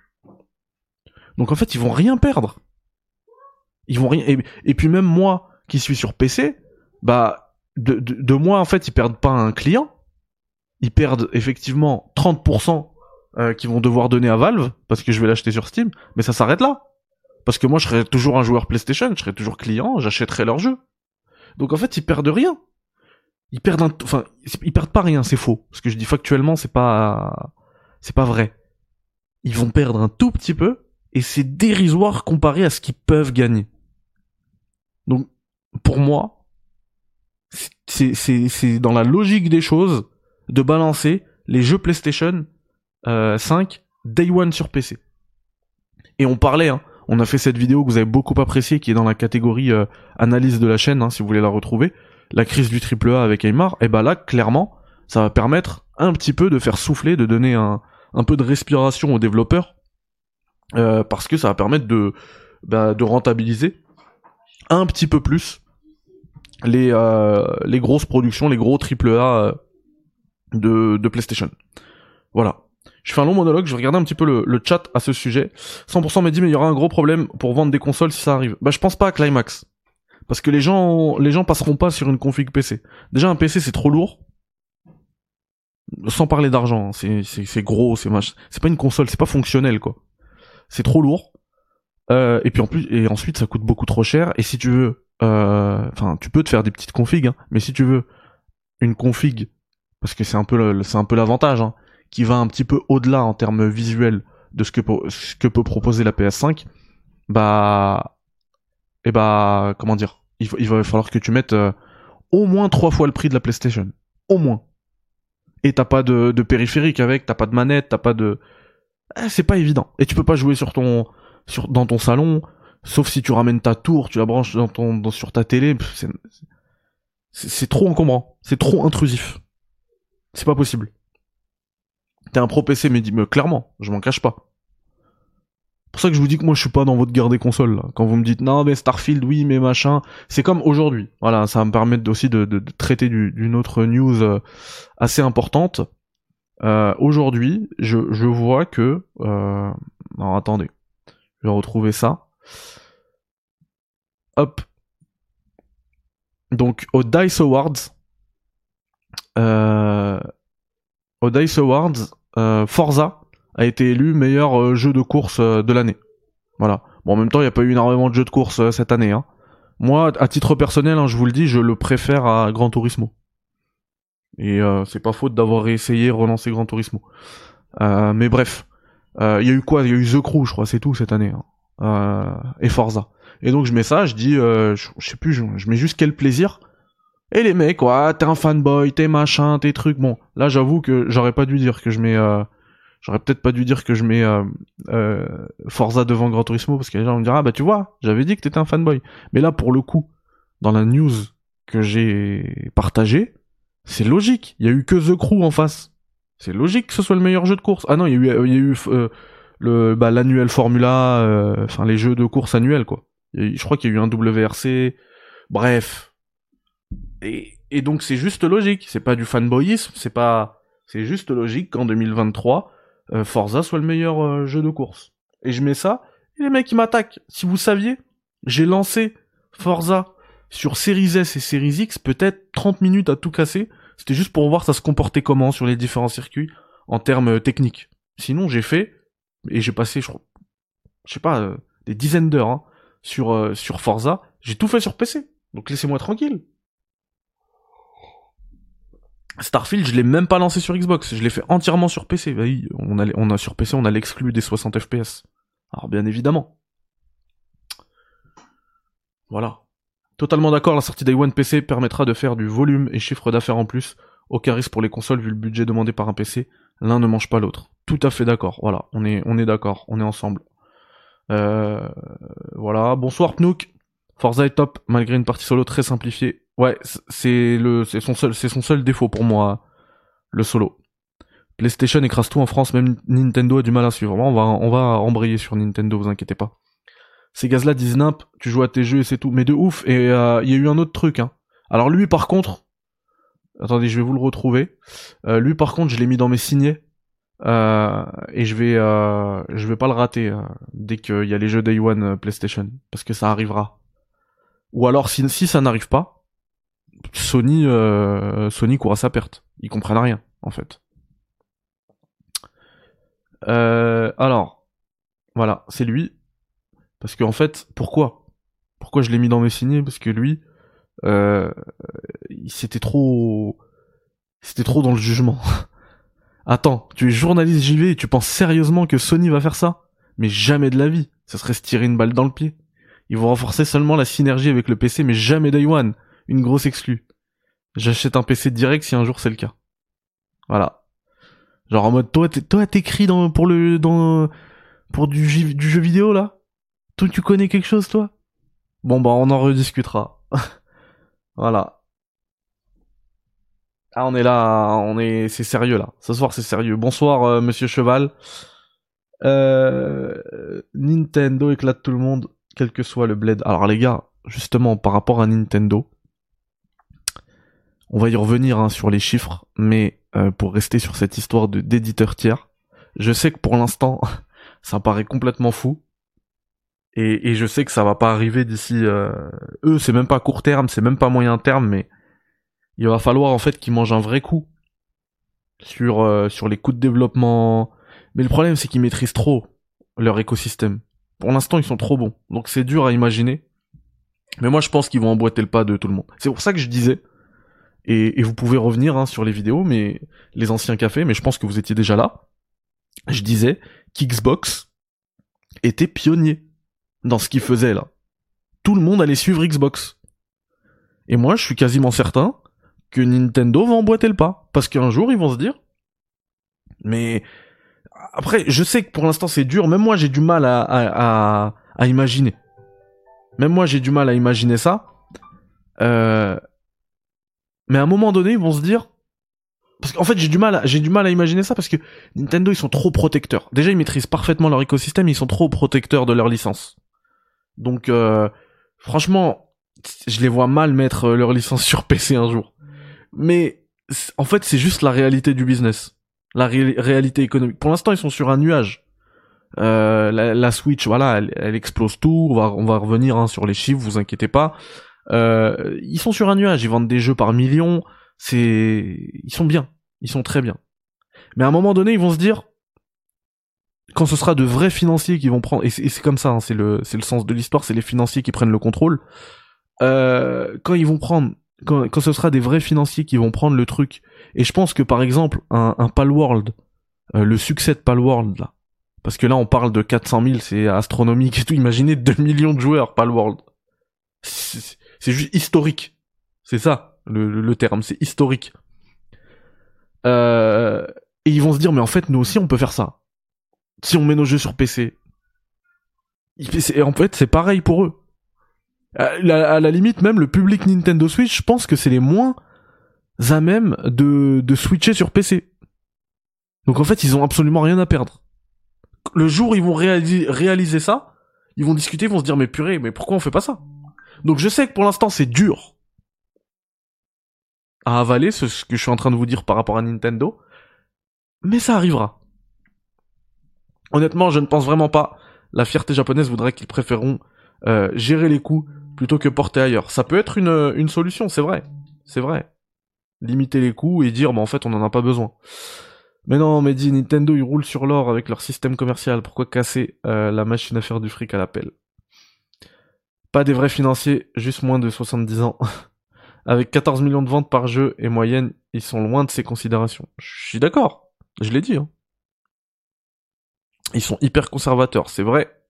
Donc en fait, ils vont rien perdre. Ils vont rien, et, puis même moi, qui suis sur PC, bah, de, de, moi, en fait, ils perdent pas un client, ils perdent effectivement 30% euh, qu'ils vont devoir donner à Valve parce que je vais l'acheter sur Steam, mais ça s'arrête là. Parce que moi je serai toujours un joueur PlayStation, je serai toujours client, j'achèterai leur jeu. Donc en fait, ils perdent rien. Ils perdent un enfin ils perdent pas rien, c'est faux. Ce que je dis factuellement, c'est pas c'est pas vrai. Ils vont perdre un tout petit peu et c'est dérisoire comparé à ce qu'ils peuvent gagner. Donc pour moi, c'est c'est c'est dans la logique des choses de balancer les jeux PlayStation 5 euh, Day One sur PC. Et on parlait, hein, on a fait cette vidéo que vous avez beaucoup appréciée, qui est dans la catégorie euh, analyse de la chaîne, hein, si vous voulez la retrouver, la crise du triple A avec Aymar, et bah là, clairement, ça va permettre un petit peu de faire souffler, de donner un, un peu de respiration aux développeurs, euh, parce que ça va permettre de, bah, de rentabiliser un petit peu plus les, les grosses productions, les gros triple A de, de PlayStation. Voilà. Je fais un long monologue, je regarder un petit peu le, le chat à ce sujet. 100% m'a dit mais il y aura un gros problème pour vendre des consoles si ça arrive. Bah je pense pas à Climax. Parce que les gens les gens passeront pas sur une config PC. Déjà un PC c'est trop lourd. Sans parler d'argent, hein. c'est c'est gros, c'est mach... c'est pas une console, c'est pas fonctionnel quoi. C'est trop lourd. Euh, et puis en plus et ensuite ça coûte beaucoup trop cher et si tu veux euh, enfin tu peux te faire des petites configs hein, mais si tu veux une config parce que c'est un peu l'avantage, hein, qui va un petit peu au-delà en termes visuels de ce que, peut proposer la PS5, bah, et bah, comment dire, il, va falloir que tu mettes euh, au moins trois fois le prix de la PlayStation, au moins. Et t'as pas de, périphérique avec, t'as pas de manette, t'as pas de, eh, c'est pas évident. Et tu peux pas jouer sur ton, dans ton salon, sauf si tu ramènes ta tour, tu la branches sur ta télé. C'est trop encombrant, c'est trop intrusif. C'est pas possible. T'es un pro PC, mais dis-moi clairement, je m'en cache pas. pour ça que je vous dis que moi je suis pas dans votre guerre des consoles. Quand vous me dites non mais Starfield oui mais machin, c'est comme aujourd'hui. Voilà, ça va me permettre aussi de, traiter d'une autre news euh, assez importante. Euh, aujourd'hui, je, vois que euh... alors attendez, je vais retrouver ça. Hop. Donc au Dice Awards, euh... au Dice Awards, euh, Forza a été élu meilleur euh, jeu de course de l'année. Voilà. Bon, en même temps, il n'y a pas eu énormément de jeux de course cette année. Hein. Moi, à titre personnel, hein, je vous le dis, je le préfère à Gran Turismo. Et c'est pas faute d'avoir essayé relancer Gran Turismo. mais bref, il y a eu quoi? Il y a eu The Crew, je crois, c'est tout cette année. Hein. Et Forza. Et donc je mets ça, je dis, je, sais plus, je, mets juste quel plaisir. Et les mecs, quoi, t'es un fanboy, t'es machin, t'es trucs. Bon, là j'avoue que j'aurais pas dû dire que je mets J'aurais peut-être pas dû dire que je mets euh, euh, Forza devant Gran Turismo parce que les gens vont me dire ah bah tu vois, j'avais dit que t'étais un fanboy. Mais là pour le coup, dans la news que j'ai partagée, c'est logique. Il y a eu que The Crew en face. C'est logique que ce soit le meilleur jeu de course. Ah non, il y a eu, euh, le bah, l'annuel Formula, euh, enfin les jeux de course annuels quoi. je crois qu'il y a eu un WRC. Bref. Et, et donc c'est juste logique. C'est pas du fanboyisme. C'est pas. C'est juste logique qu'en 2023 euh, Forza soit le meilleur euh, jeu de course. Et je mets ça, et les mecs ils m'attaquent. Si vous saviez, j'ai lancé Forza sur Series S et Series X, peut-être 30 minutes à tout casser. C'était juste pour voir ça se comportait comment sur les différents circuits en termes techniques. Sinon, j'ai fait, et j'ai passé, je, je sais pas, des dizaines d'heures hein, sur, sur Forza. J'ai tout fait sur PC. Donc laissez-moi tranquille. Starfield, je l'ai même pas lancé sur Xbox, je l'ai fait entièrement sur PC. Bah oui, on a, on a sur PC, on a l'exclu des 60 FPS. Alors bien évidemment. Voilà. Totalement d'accord, la sortie Day One PC permettra de faire du volume et chiffre d'affaires en plus. Aucun risque pour les consoles vu le budget demandé par un PC. L'un ne mange pas l'autre. Tout à fait d'accord. Voilà, on est, on est d'accord, on est ensemble. Euh, voilà. Bonsoir Pnouk. Forza est top, malgré une partie solo très simplifiée. Ouais, c'est le, c'est son seul, c'est son seul défaut pour moi, le solo. PlayStation écrase tout en France, même Nintendo a du mal à suivre. On va, on va embrayer sur Nintendo, vous inquiétez pas. Ces gaz-là disent nimp, tu joues à tes jeux et c'est tout. Mais de ouf, et euh, il y a eu un autre truc, hein. Alors lui, par contre, attendez, je vais vous le retrouver. Euh, lui, par contre, je l'ai mis dans mes signés. Euh, et je vais, je vais pas le rater dès qu'il y a les jeux Day One PlayStation, parce que ça arrivera. Ou alors, si, si ça n'arrive pas, Sony, euh, Sony court à sa perte. Ils comprennent rien, en fait. Euh, alors, voilà, c'est lui. Parce qu'en fait, pourquoi? Pourquoi je l'ai mis dans mes signés Parce que lui, euh, c'était trop, c'était trop dans le jugement. Attends, tu es journaliste JV et tu penses sérieusement que Sony va faire ça? Mais jamais de la vie. Ça serait se tirer une balle dans le pied. Ils vont renforcer seulement la synergie avec le PC, mais jamais Day One une grosse exclue. J'achète un PC direct si un jour c'est le cas. Voilà. Genre en mode toi toi t'écris dans pour le dans pour du jeu vidéo là? Toi tu connais quelque chose toi? Bon bah on en rediscutera. voilà. Ah on est là, on est c'est sérieux là. Ce soir c'est sérieux. Bonsoir euh, monsieur Cheval. Euh, Nintendo éclate tout le monde, quel que soit le bled. Alors les gars, justement par rapport à Nintendo, on va y revenir hein, sur les chiffres, mais euh, pour rester sur cette histoire de d'éditeur tiers, je sais que pour l'instant, ça paraît complètement fou. Et, je sais que ça va pas arriver d'ici. Eux, c'est même pas court terme, c'est même pas moyen terme, mais il va falloir en fait qu'ils mangent un vrai coup sur euh, sur les coûts de développement. Mais le problème, c'est qu'ils maîtrisent trop leur écosystème. Pour l'instant, ils sont trop bons, donc c'est dur à imaginer. Mais moi, je pense qu'ils vont emboîter le pas de tout le monde. C'est pour ça que je disais et, vous pouvez revenir hein, sur les vidéos, mais les anciens cafés, mais je pense que vous étiez déjà là. Je disais qu'Xbox était pionnier dans ce qu'il faisait là. Tout le monde allait suivre Xbox. Et moi, je suis quasiment certain que Nintendo va emboîter le pas. Parce qu'un jour, ils vont se dire... Mais... Après, je sais que pour l'instant, c'est dur. Même moi, j'ai du mal à, à, imaginer. Même moi, j'ai du mal à imaginer ça. Euh, mais à un moment donné, ils vont se dire, parce qu'en fait j'ai du mal, à, j'ai du mal à imaginer ça parce que Nintendo ils sont trop protecteurs. Déjà ils maîtrisent parfaitement leur écosystème, ils sont trop protecteurs de leur licence. Donc euh, franchement, je les vois mal mettre leur licence sur PC un jour. Mais en fait c'est juste la réalité du business, la réalité économique. Pour l'instant ils sont sur un nuage. Euh, la, Switch, voilà, elle, explose tout. On va, on va revenir hein, sur les chiffres, vous inquiétez pas. Euh, ils sont sur un nuage, ils vendent des jeux par millions. C'est, ils sont bien, ils sont très bien. Mais à un moment donné, ils vont se dire, quand ce sera de vrais financiers qui vont prendre, et c'est comme ça, hein, c'est le, c'est le sens de l'histoire, c'est les financiers qui prennent le contrôle. Euh, quand ils vont prendre, quand, ce sera des vrais financiers qui vont prendre le truc, et je pense que par exemple un, Palworld, euh, le succès de Palworld là, parce que là, on parle de 400 000, c'est astronomique et tout. Imaginez 2 millions de joueurs, pas le world. C'est juste historique. C'est ça, le, terme, c'est historique. Euh, et ils vont se dire, mais en fait, nous aussi, on peut faire ça. Si on met nos jeux sur PC. Et en fait, c'est pareil pour eux. À la, à la, limite, même le public Nintendo Switch, je pense que c'est les moins à même de, switcher sur PC. Donc en fait, ils ont absolument rien à perdre le jour où ils vont réaliser, ça, ils vont discuter, ils vont se dire mais purée, mais pourquoi on fait pas ça? Donc je sais que pour l'instant c'est dur à avaler ce, que je suis en train de vous dire par rapport à Nintendo, mais ça arrivera. Honnêtement, je ne pense vraiment pas. La fierté japonaise voudrait qu'ils préféreront euh, gérer les coûts plutôt que porter ailleurs. Ça peut être une, une solution, c'est vrai. C'est vrai. Limiter les coûts et dire, bah, en fait, on n'en a pas besoin. Mais non, mais dit Nintendo, ils roulent sur l'or avec leur système commercial. Pourquoi casser euh, la machine à faire du fric à l'appel Pas des vrais financiers, juste moins de 70 ans. avec 14 millions de ventes par jeu et moyenne, ils sont loin de ces considérations. Je suis d'accord, je l'ai dit. Hein. Ils sont hyper conservateurs, c'est vrai.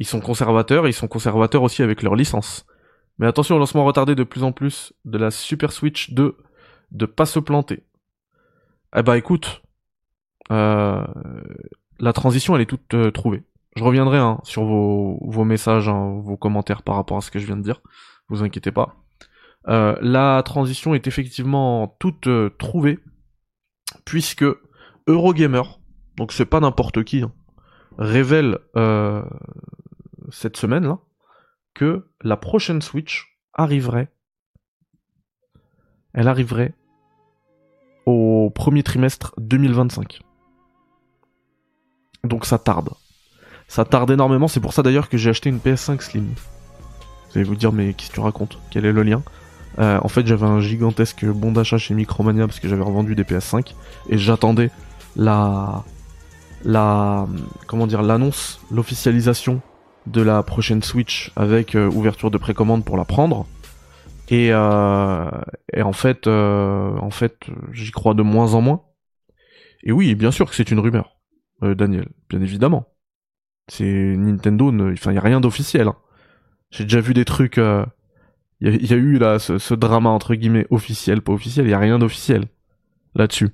Ils sont conservateurs, ils sont conservateurs aussi avec leur licence. Mais attention au lancement retardé de plus en plus de la Super Switch 2, de pas se planter. Eh bah écoute, euh, la transition elle est toute euh, trouvée. Je reviendrai hein, sur vos, vos messages, hein, vos commentaires par rapport à ce que je viens de dire. Vous inquiétez pas. Euh, la transition est effectivement toute trouvée puisque Eurogamer, donc c'est pas n'importe qui, hein, révèle cette semaine là que la prochaine Switch arriverait. Elle arriverait au premier trimestre 2025. Donc ça tarde. Ça tarde énormément, c'est pour ça d'ailleurs que j'ai acheté une PS5 Slim. Vous allez vous dire, mais qu'est-ce que tu racontes? Quel est le lien? Euh, En fait, j'avais un gigantesque bon d'achat chez Micromania parce que j'avais revendu des PS5 et j'attendais la. la. comment dire, l'annonce, l'officialisation de la prochaine Switch avec euh, ouverture de précommande pour la prendre. Et, euh, et en fait, euh, en fait, j'y crois de moins en moins. Et oui, bien sûr que c'est une rumeur, euh, Daniel, bien évidemment. C'est Nintendo, enfin, il y a rien d'officiel. Hein. J'ai déjà vu des trucs. Il y, a, eu là ce, ce, drama entre guillemets officiel, pas officiel. Il y a rien d'officiel là-dessus.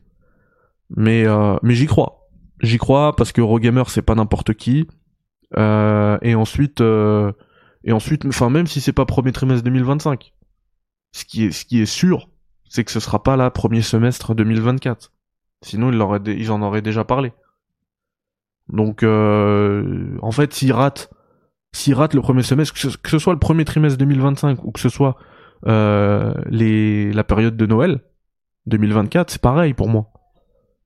Mais mais j'y crois. J'y crois parce que Eurogamer c'est pas n'importe qui. Et ensuite et ensuite, enfin même si c'est pas premier trimestre 2025, ce qui est, ce qui est sûr, c'est que ce sera pas là premier semestre 2024. Sinon, ils, en auraient déjà parlé. Donc, euh, en fait, s'ils ratent, le premier semestre, que ce, soit le premier trimestre 2025 ou que ce soit euh, la période de Noël 2024, c'est pareil pour moi.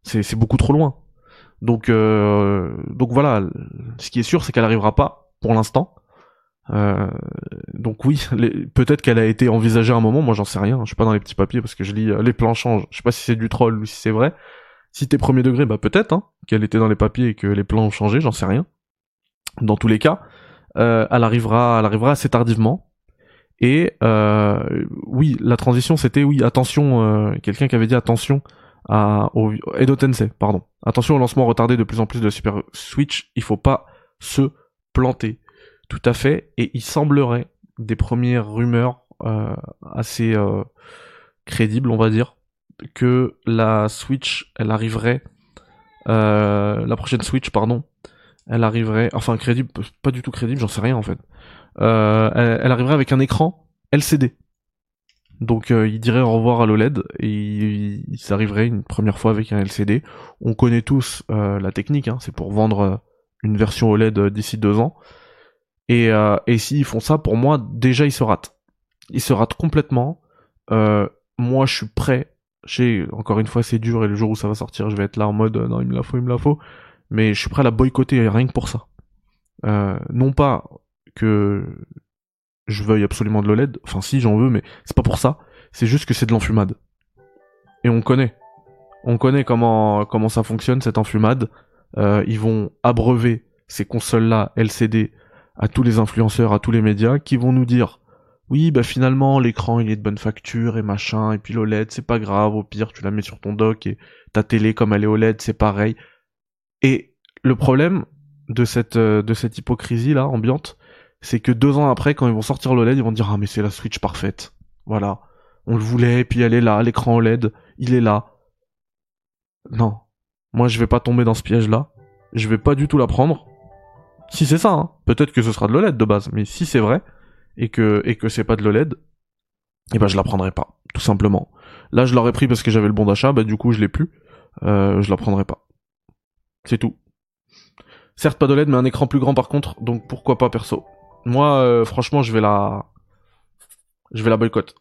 C'est beaucoup trop loin. Donc, euh, donc voilà. Ce qui est sûr, c'est qu'elle arrivera pas pour l'instant. Euh, donc oui, peut-être qu'elle a été envisagée à un moment, moi j'en sais rien, je suis pas dans les petits papiers parce que je lis euh, les plans changent, je sais pas si c'est du troll ou si c'est vrai. Si t'es premier degré, bah peut-être hein, qu'elle était dans les papiers et que les plans ont changé, j'en sais rien. Dans tous les cas, euh, elle arrivera, elle arrivera assez tardivement. Et oui, la transition c'était oui, attention, quelqu'un qui avait dit attention à au Tensei, pardon. Attention au lancement retardé de plus en plus de Super Switch, il faut pas se planter. Tout à fait. Et il semblerait des premières rumeurs euh, assez euh, crédibles, on va dire, que la Switch, elle arriverait, euh, la prochaine Switch, pardon, elle arriverait, enfin crédible, pas du tout crédible, j'en sais rien en fait. elle, arriverait avec un écran LCD. Donc euh, il dirait au revoir à l'OLED et il, il une première fois avec un LCD. On connaît tous euh, la technique, hein, c'est pour vendre euh, une version OLED d'ici deux ans. Et, euh, et s'ils font ça, pour moi, déjà ils se ratent. Ils se ratent complètement. moi je suis prêt. Encore une fois c'est dur et le jour où ça va sortir, je vais être là en mode non il me la faut, il me la faut. Mais je suis prêt à la boycotter rien que pour ça. non pas que je veuille absolument de l'OLED. Enfin, si, j'en veux, mais c'est pas pour ça. C'est juste que c'est de l'enfumade. Et on connaît. On connaît comment, comment ça fonctionne, cette enfumade. Euh, ils vont abreuver ces consoles-là, LCD, à tous les influenceurs, à tous les médias, qui vont nous dire oui, bah finalement, l'écran il est de bonne facture et machin, et puis l'OLED c'est pas grave, au pire tu la mets sur ton dock et ta télé comme elle est OLED c'est pareil. Et le problème de cette, euh, de cette hypocrisie là, ambiante, c'est que deux ans après, quand ils vont sortir l'OLED, ils vont dire ah mais c'est la Switch parfaite. Voilà, on le voulait, puis elle est là, l'écran OLED, il est là. Non, moi je vais pas tomber dans ce piège-là. Je vais pas du tout la prendre. Si c'est ça, hein. peut-être que ce sera de l'OLED de base, mais si c'est vrai et que et que c'est pas de l'OLED, eh ben je la prendrai pas, tout simplement. Là je l'aurais pris parce que j'avais le bon d'achat, bah du coup je l'ai plus. Euh, je la prendrai pas. C'est tout. Certes pas d'OLED, mais un écran plus grand par contre, donc pourquoi pas perso. Moi, euh, franchement, je vais la, je vais la boycott.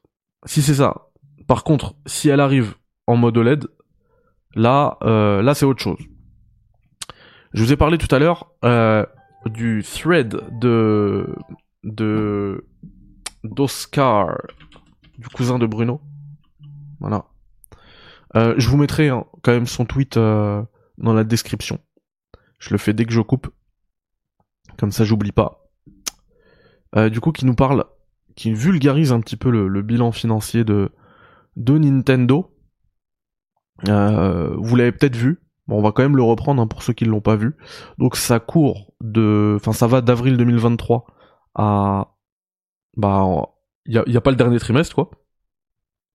Si c'est ça. Par contre, si elle arrive en mode OLED, là, euh, là, c'est autre chose. Je vous ai parlé tout à l'heure euh, du thread de de d'Oscar, du cousin de Bruno. Voilà. je vous mettrai hein, quand même son tweet dans la description. Je le fais dès que je coupe. Comme ça, j'oublie pas. Euh, du coup qui nous parle, qui vulgarise un petit peu le, bilan financier de, de Nintendo. Euh, vous l'avez peut-être vu. Bon, on va quand même le reprendre hein, pour ceux qui ne l'ont pas vu. Donc ça court de, enfin ça va d'avril 2023 à, bah, il y a, pas le dernier trimestre quoi.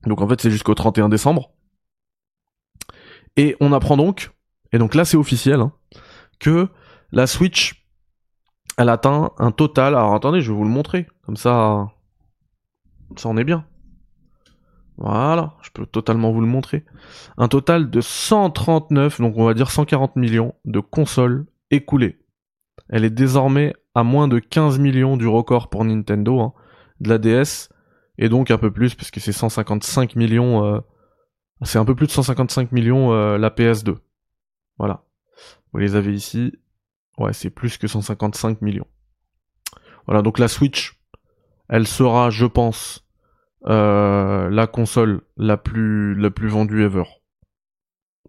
Donc en fait c'est jusqu'au 31 décembre. Et on apprend donc, et donc là c'est officiel, hein, que la Switch elle atteint un total. Alors attendez, je vais vous le montrer. Comme ça, ça en est bien. Voilà, je peux totalement vous le montrer. Un total de 139, donc on va dire 140 millions de consoles écoulées. Elle est désormais à moins de 15 millions du record pour Nintendo, hein, de la DS, et donc un peu plus, puisque c'est 155 millions, euh, c'est un peu plus de 155 millions euh, la PS2. Voilà. Vous les avez ici, Ouais, c'est plus que 155 millions. Voilà, donc la Switch, elle sera, je pense, euh, la console la plus la plus vendue ever.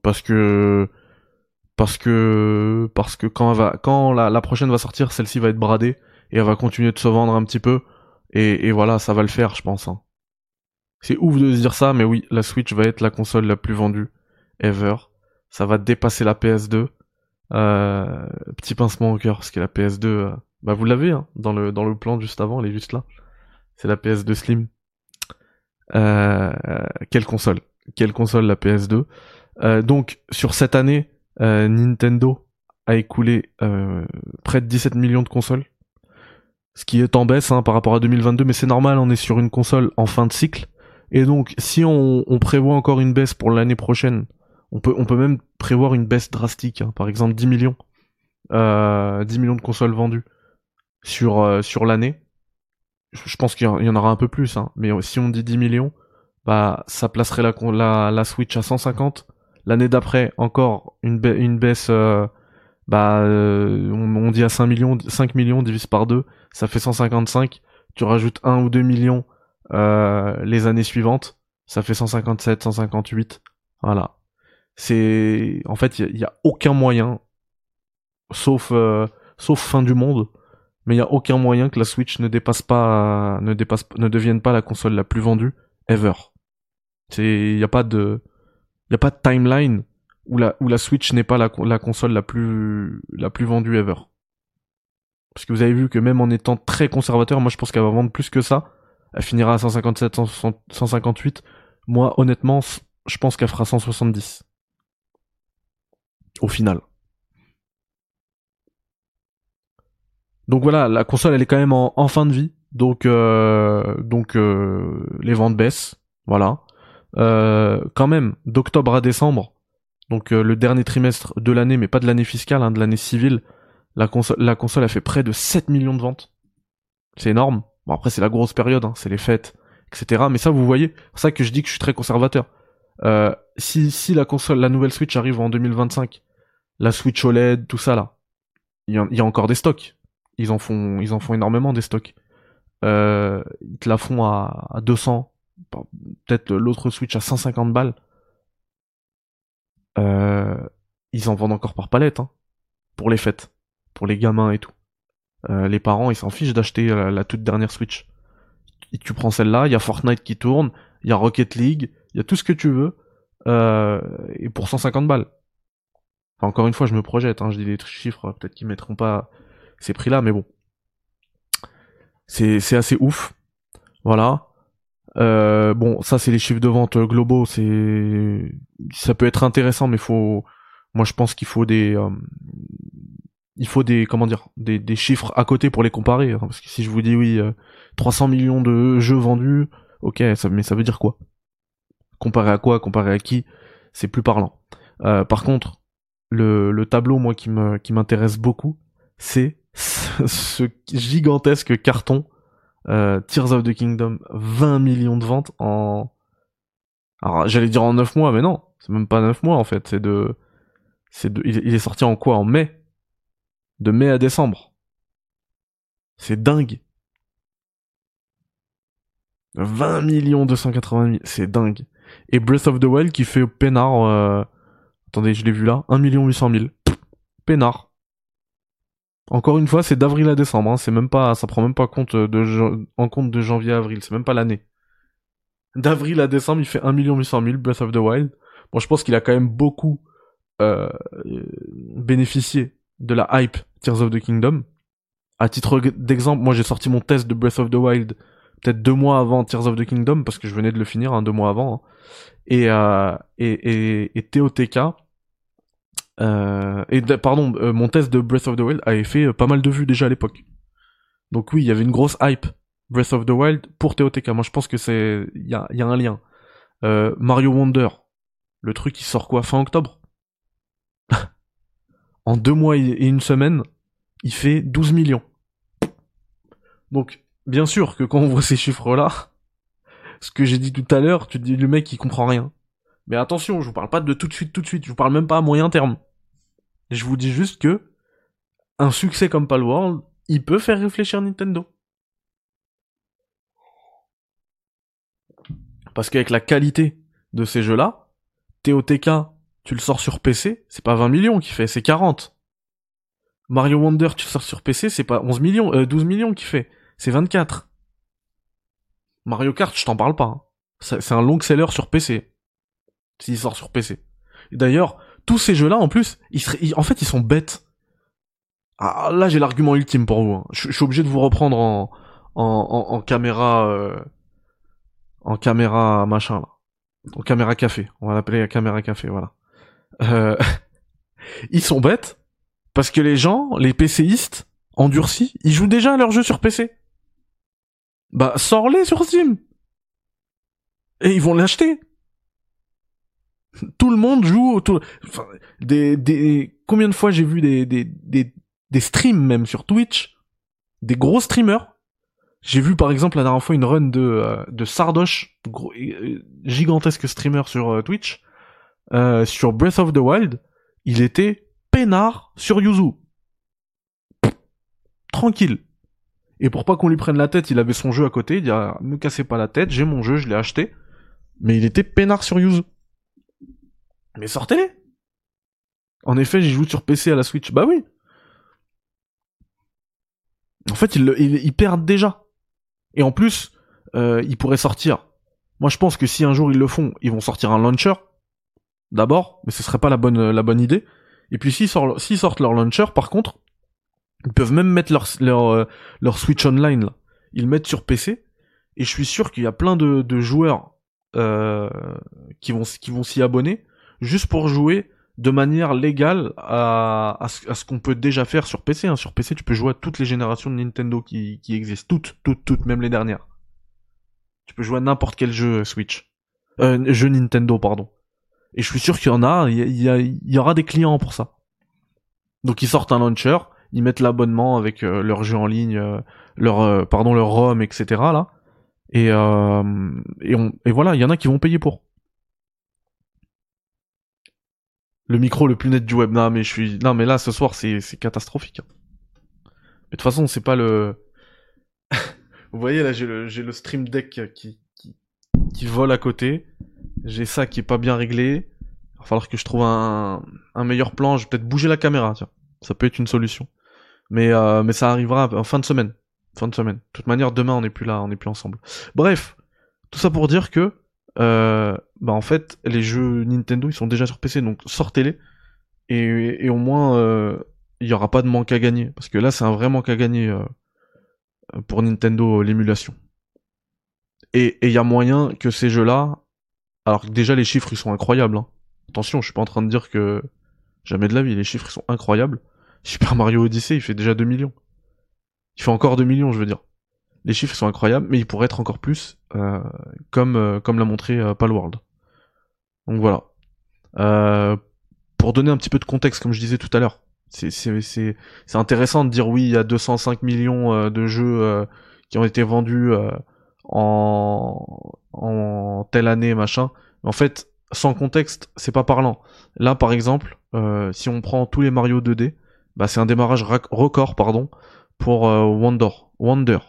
Parce que parce que parce que quand va quand la, la prochaine va sortir, celle-ci va être bradée et elle va continuer de se vendre un petit peu et, et voilà, ça va le faire, je pense. Hein. C'est ouf de se dire ça, mais oui, la Switch va être la console la plus vendue ever. Ça va dépasser la PS2 euh, petit pincement au cœur, parce que la PS2, euh, bah vous l'avez hein, dans le plan juste avant, elle est juste là. C'est la PS2 Slim. Euh, quelle console Quelle console la PS2 Donc sur cette année, Nintendo a écoulé près de 17 millions de consoles, ce qui est en baisse hein, par rapport à 2022, mais c'est normal, on est sur une console en fin de cycle. Et donc, si on prévoit encore une baisse pour l'année prochaine on peut, même prévoir une baisse drastique, hein. par exemple 10 millions, euh, 10 millions de consoles vendues sur, euh, l'année. Je pense qu'il y en aura un peu plus, hein. mais si on dit 10 millions, bah ça placerait la, Switch à 150. L'année d'après, encore une, baisse, euh, bah on, dit à 5 millions, 5 millions divisé par 2, ça fait 155. Tu rajoutes 1 ou 2 millions les années suivantes, ça fait 157, 158. Voilà. C'est en fait il y, a aucun moyen, sauf euh, sauf fin du monde, mais il y a aucun moyen que la Switch ne dépasse pas, ne dépasse, ne devienne pas la console la plus vendue ever. C'est il y a pas de il y a pas de timeline où la où la Switch n'est pas la, la console la plus la plus vendue ever. Parce que vous avez vu que même en étant très conservateur, moi je pense qu'elle va vendre plus que ça. Elle finira à 157, 158. Moi, honnêtement, je pense qu'elle fera 170 au final. Donc voilà, la console elle est quand même en, fin de vie, donc euh, donc euh, les ventes baissent, Voilà. Euh, quand même, d'octobre à décembre, donc le dernier trimestre de l'année, mais pas de l'année fiscale, hein, de l'année civile, la console, a fait près de 7 millions de ventes. C'est énorme. Bon après c'est la grosse période, hein, c'est les fêtes, etc. Mais ça vous voyez, c'est ça que je dis que je suis très conservateur. Si, si la console, la nouvelle Switch arrive en 2025, la Switch OLED, tout ça là, il y, a encore des stocks. Ils en font, ils en font énormément des stocks. Euh, ils te la font à, à 200, peut-être l'autre Switch à 150 balles. Euh, ils en vendent encore par palette, hein, pour les fêtes, pour les gamins et tout. Euh, les parents, ils s'en fichent d'acheter la, toute dernière Switch. Tu prends celle-là, il y a Fortnite qui tourne, il y a Rocket League, il y a tout ce que tu veux, et pour 150 balles. Encore une fois, je me projette, hein, je dis des chiffres, peut-être qu'ils mettront pas ces prix-là, mais bon. C'est, assez ouf. Voilà. Euh, bon, ça c'est les chiffres de vente globaux, c'est ça peut être intéressant, mais faut, moi je pense qu'il faut des, euh, il faut des, comment dire, des, chiffres à côté pour les comparer, hein, parce que si je vous dis oui, 300 euh, millions de jeux vendus, ok, mais ça veut dire quoi? Comparé à quoi? Comparé à qui? C'est plus parlant. par contre, le, le tableau moi qui m'intéresse beaucoup, c'est ce gigantesque carton euh, Tears of the Kingdom, 20 millions de ventes en... Alors j'allais dire en 9 mois, mais non, c'est même pas 9 mois en fait, c'est de... c'est de... Il est sorti en quoi En mai? De mai à décembre. C'est dingue. 20 millions 280 000, c'est dingue. Et Breath of the Wild qui fait peinard, euh... attendez, je l'ai vu là, 1 million 800 000. Peinard. Encore une fois, c'est d'avril à décembre. Hein. C'est même pas, ça prend même pas compte de en compte de janvier à avril. C'est même pas l'année. D'avril à décembre, il fait 1 800 000 Breath of the Wild. Bon, je pense qu'il a quand même beaucoup euh, bénéficié de la hype Tears of the Kingdom. À titre d'exemple, moi j'ai sorti mon test de Breath of the Wild peut-être deux mois avant Tears of the Kingdom parce que je venais de le finir hein, deux mois avant. Hein. Et, euh, et, et, et euh, et pardon, euh, mon test de Breath of the Wild avait fait euh, pas mal de vues déjà à l'époque. Donc oui, il y avait une grosse hype Breath of the Wild pour TOTK. Moi, je pense que c'est il y a, y a, un lien. Mario Wonder, le truc qui sort quoi fin octobre? En deux mois et une semaine, il fait 12 millions. Donc, bien sûr que quand on voit ces chiffres-là, ce que j'ai dit tout à l'heure, tu dis le mec il comprend rien. Mais attention, je vous parle pas de tout de suite, tout de suite. Je vous parle même pas à moyen terme. Je vous dis juste que un succès comme Palworld, il peut faire réfléchir Nintendo. Parce qu'avec la qualité de ces jeux-là, TOTK, tu le sors sur PC, c'est pas 20 millions qui fait, c'est 40. Mario Wonder, tu le sors sur PC, c'est pas 11 millions, euh, 12 millions qui fait, c'est 24. Mario Kart, je t'en parle pas. Hein. C'est un long seller sur PC s'il sort sur PC. D'ailleurs, tous ces jeux-là, en plus, ils, en fait, ils sont bêtes. Ah, là, j'ai l'argument ultime pour vous. Hein. Je, suis obligé de vous reprendre en, en, en, caméra, euh, en caméra machin là, en caméra café. On va l'appeler caméra café, voilà. Euh, ils sont bêtes parce que les gens, les PCistes endurcis, ils jouent déjà à leurs jeux sur PC. Bah, sors-les sur Steam. Et ils vont l'acheter tout le monde joue autour. Combien de fois j'ai vu des, des, des, des streams même sur Twitch, des gros streamers. J'ai vu par exemple la dernière fois une run de, euh, de Sardoche, euh, gigantesque streamer sur euh, Twitch, sur Breath of the Wild. Il était peinard sur Yuzu. Tranquille. Et pour pas qu'on lui prenne la tête, il avait son jeu à côté. Il dit, ah, me cassez pas la tête, j'ai mon jeu, je l'ai acheté. Mais il était peinard sur Yuzu. Mais sortez-les En effet, j'y joue sur PC à la Switch. Bah oui En fait, ils, ils, perdent déjà. Et en plus, euh, ils pourraient sortir. Moi, je pense que si un jour ils le font, ils vont sortir un launcher. D'abord, mais ce serait pas la bonne, la bonne idée. Et puis s'ils sortent, leur launcher, par contre, ils peuvent même mettre leur, leur, euh, leur Switch Online, là. Ils le mettent sur PC. Et je suis sûr qu'il y a plein de, de joueurs euh, qui vont s'y abonner juste pour jouer de manière légale à, ce, qu'on peut déjà faire sur PC. Hein. Sur PC, tu peux jouer à toutes les générations de Nintendo qui, existent. Toutes, toutes, toutes, même les dernières. Tu peux jouer à n'importe quel jeu Switch. Euh, jeux Nintendo, pardon. Et je suis sûr qu'il y en a, il y, aura des clients pour ça. Donc ils sortent un launcher, ils mettent l'abonnement avec euh, leur jeu en ligne, euh, leur euh, pardon leur ROM, etc. Et et voilà, il y en a qui vont payer pour. Le micro le plus net du web. Non mais je suis, non mais là ce soir c'est c'est catastrophique. Hein. Mais de toute façon c'est pas le. Vous voyez là j'ai le j'ai le stream deck qui qui qui vole à côté. J'ai ça qui est pas bien réglé. Il va falloir que je trouve un, un meilleur plan. Je vais peut-être bouger la caméra, tiens. Ça peut être une solution. Mais, euh, mais ça arrivera en fin de semaine. Fin de semaine. De toute manière, demain, on n'est plus là, on n'est plus ensemble. Bref, tout ça pour dire que, euh, bah en fait, les jeux Nintendo, ils sont déjà sur PC, donc sortez-les. Et, et au moins, euh, il y aura pas de manque à gagner. Parce que là, c'est un vrai manque à gagner euh, pour Nintendo, l'émulation. Et il y a moyen que ces jeux-là, alors déjà les chiffres ils sont incroyables. Hein. Attention, je suis pas en train de dire que jamais de la vie, les chiffres ils sont incroyables. Super Mario Odyssey il fait déjà 2 millions. Il fait encore 2 millions, je veux dire. Les chiffres sont incroyables, mais il pourrait être encore plus, euh, comme euh, comme l'a montré euh, Palworld. Donc voilà. Euh, pour donner un petit peu de contexte, comme je disais tout à l'heure, c'est intéressant de dire oui, il y a 205 millions de jeux qui ont été vendus en, en telle année, machin. En fait, sans contexte, c'est pas parlant. Là, par exemple, si on prend tous les Mario 2D, bah, c'est un démarrage record, pardon, pour Wonder. Wonder.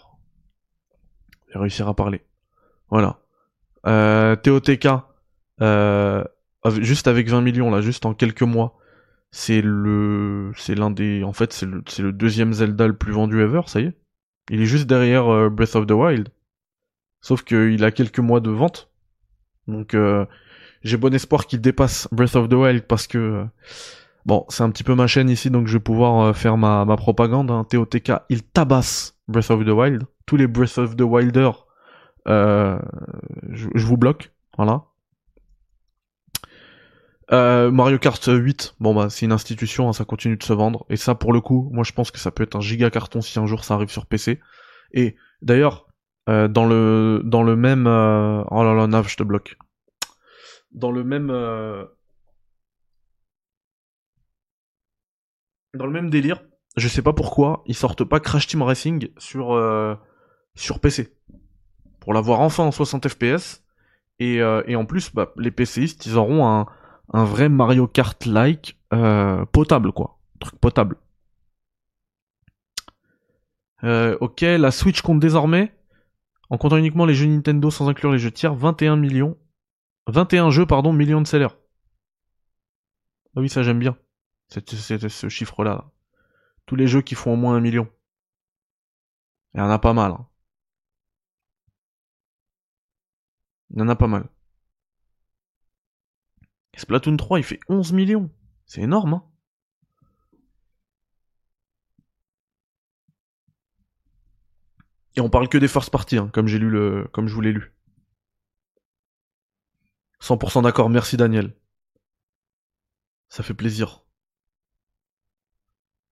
Réussir à parler. Voilà. Euh, euh, juste avec 20 millions, là, juste en quelques mois, c'est le, c'est l'un des, en fait, c'est le, deuxième Zelda le plus vendu ever, ça y est. Il est juste derrière euh, Breath of the Wild. Sauf qu'il a quelques mois de vente. Donc euh, j'ai bon espoir qu'il dépasse Breath of the Wild parce que bon, c'est un petit peu ma chaîne ici, donc je vais pouvoir faire ma, ma propagande. Hein. TOTK, il tabasse Breath of the Wild. Tous les Breath of the Wilder, je, je, vous bloque. Voilà. Mario Kart 8, bon bah c'est une institution, hein, ça continue de se vendre. Et ça pour le coup, moi je pense que ça peut être un giga carton si un jour ça arrive sur PC. Et d'ailleurs, euh, dans le dans le même euh... oh là là Nav je te bloque dans le même euh... dans le même délire je sais pas pourquoi ils sortent pas Crash Team Racing sur euh, sur PC pour l'avoir enfin en 60 fps et, euh, et en plus bah, les PCistes ils auront un un vrai Mario Kart like euh, potable quoi truc potable ok la Switch compte désormais en comptant uniquement les jeux Nintendo sans inclure les jeux tiers, 21 millions. 21 jeux, pardon, millions de sellers. Ah oui, ça j'aime bien. C'est, ce chiffre-là. Tous les jeux qui font au moins un million. Il y en a pas mal. Hein. Il y en a pas mal. Splatoon 3, il fait 11 millions. C'est énorme, hein. Et on parle que des first parties, hein, comme j'ai lu le, comme je vous l'ai lu. 100% d'accord, merci Daniel. Ça fait plaisir.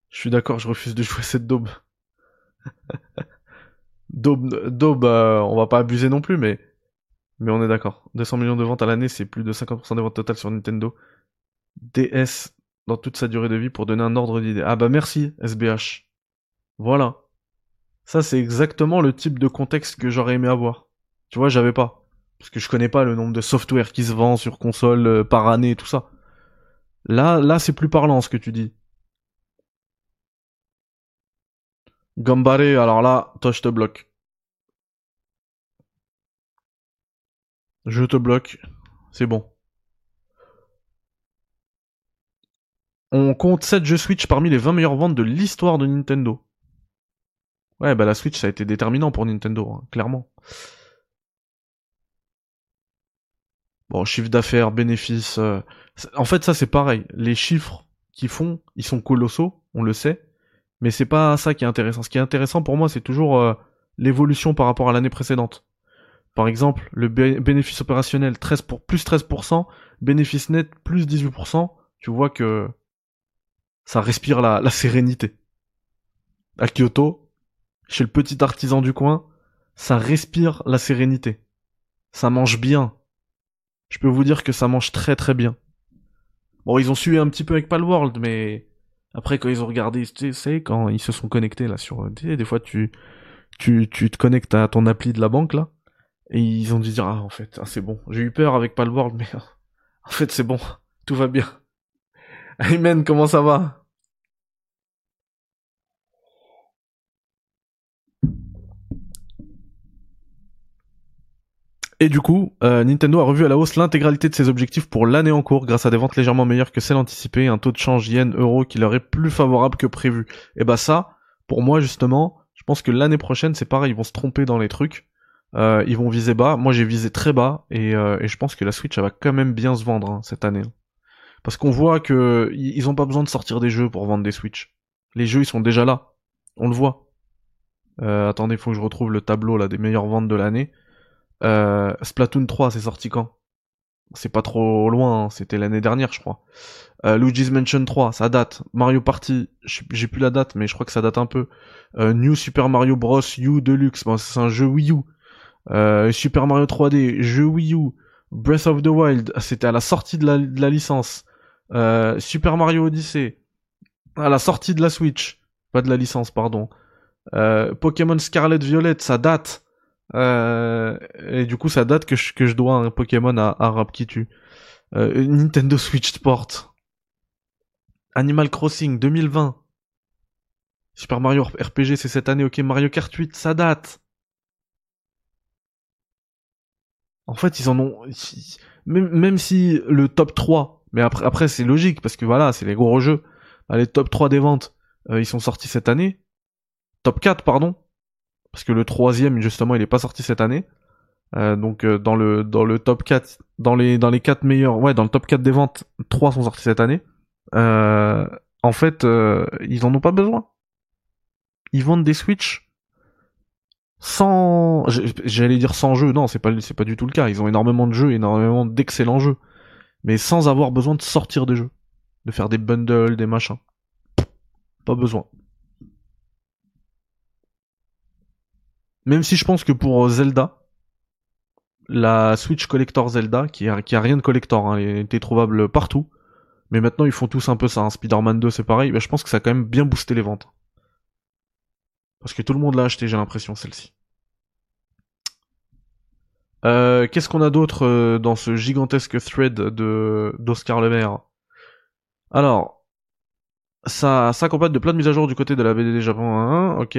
Je suis d'accord, je refuse de jouer cette daube. daube, daube euh, on va pas abuser non plus, mais, mais on est d'accord. 200 millions de ventes à l'année, c'est plus de 50% des ventes totales sur Nintendo. DS dans toute sa durée de vie pour donner un ordre d'idée. Ah bah merci, SBH. Voilà. Ça, c'est exactement le type de contexte que j'aurais aimé avoir. Tu vois, j'avais pas. Parce que je connais pas le nombre de software qui se vend sur console euh, par année et tout ça. Là, là, c'est plus parlant ce que tu dis. Gambare, alors là, toi je te bloque. Je te bloque. C'est bon. On compte 7 jeux Switch parmi les 20 meilleures ventes de l'histoire de Nintendo. Ouais, bah la Switch, ça a été déterminant pour Nintendo, hein, clairement. Bon, chiffre d'affaires, bénéfices. Euh, en fait, ça c'est pareil. Les chiffres qu'ils font, ils sont colossaux, on le sait. Mais c'est pas ça qui est intéressant. Ce qui est intéressant pour moi, c'est toujours euh, l'évolution par rapport à l'année précédente. Par exemple, le bénéfice opérationnel 13 pour, plus 13%, bénéfice net plus 18%, tu vois que ça respire la, la sérénité. À Kyoto, chez le petit artisan du coin, ça respire la sérénité. Ça mange bien. je peux vous dire que ça mange très très bien. Bon, ils ont sué un petit peu avec Palworld, mais après quand ils ont regardé, tu sais, quand ils se sont connectés là sur, des fois tu, tu, tu te connectes à ton appli de la banque là, et ils ont dit ah en fait, ah, c'est bon. J'ai eu peur avec Palworld, mais en fait c'est bon, tout va bien. Amen, comment ça va? Et du coup, euh, Nintendo a revu à la hausse l'intégralité de ses objectifs pour l'année en cours grâce à des ventes légèrement meilleures que celles anticipées un taux de change yen-euro qui leur est plus favorable que prévu. Et bah ça, pour moi justement, je pense que l'année prochaine c'est pareil, ils vont se tromper dans les trucs. Euh, ils vont viser bas. Moi j'ai visé très bas et, euh, et, je pense que la Switch elle va quand même bien se vendre hein, cette année. Parce qu'on voit que ils ont pas besoin de sortir des jeux pour vendre des Switch. Les jeux ils sont déjà là. On le voit. Euh, attendez, faut que je retrouve le tableau là des meilleures ventes de l'année. Euh, Splatoon 3, c'est sorti quand? C'est pas trop loin, hein, c'était l'année dernière, je crois. Euh, Luigi's Mansion 3, ça date. Mario Party, j'ai plus la date, mais je crois que ça date un peu. Euh, New Super Mario Bros. U Deluxe, c'est un jeu Wii U. Euh, Super Mario 3D, jeu Wii U. Breath of the Wild, c'était à la sortie de la, de la licence. Euh, Super Mario Odyssey, à la sortie de la Switch, pas de la licence, pardon. Euh, Pokémon Scarlet Violet, ça date. Euh, et du coup, ça date que je, que je dois un Pokémon à, à qui tue. Euh, Nintendo Switch Sport. Animal Crossing 2020. Super Mario RPG, c'est cette année. Ok, Mario Kart 8, ça date. En fait, ils en ont... Même, même si le top 3, mais après, après c'est logique, parce que voilà, c'est les gros jeux. Bah, les top 3 des ventes, euh, ils sont sortis cette année. Top 4, pardon parce que le troisième justement il est pas sorti cette année. Euh, donc euh, dans le dans le top 4 dans les dans les 4 meilleurs ouais dans le top 4 des ventes 3 sont sortis cette année. En fait ils en ont pas besoin. Ils vendent des Switch sans j'allais dire sans jeu non c'est pas pas du tout le cas ils ont énormément de jeux énormément d'excellents jeux mais sans avoir besoin de sortir des jeux de faire des bundles des machins pas besoin Même si je pense que pour Zelda, la Switch Collector Zelda, qui a, rien de collector, hein, elle était trouvable partout, mais maintenant ils font tous un peu ça. Hein. Spider-Man 2 c'est pareil, mais je pense que ça a quand même bien boosté les ventes. Parce que tout le monde l'a acheté, j'ai l'impression, celle-ci. Euh, Qu'est-ce qu'on a d'autre euh, dans ce gigantesque thread de d'Oscar Lemaire Alors, ça s'accompagne de plein de mises à jour du côté de la BDD Japon 1, ok.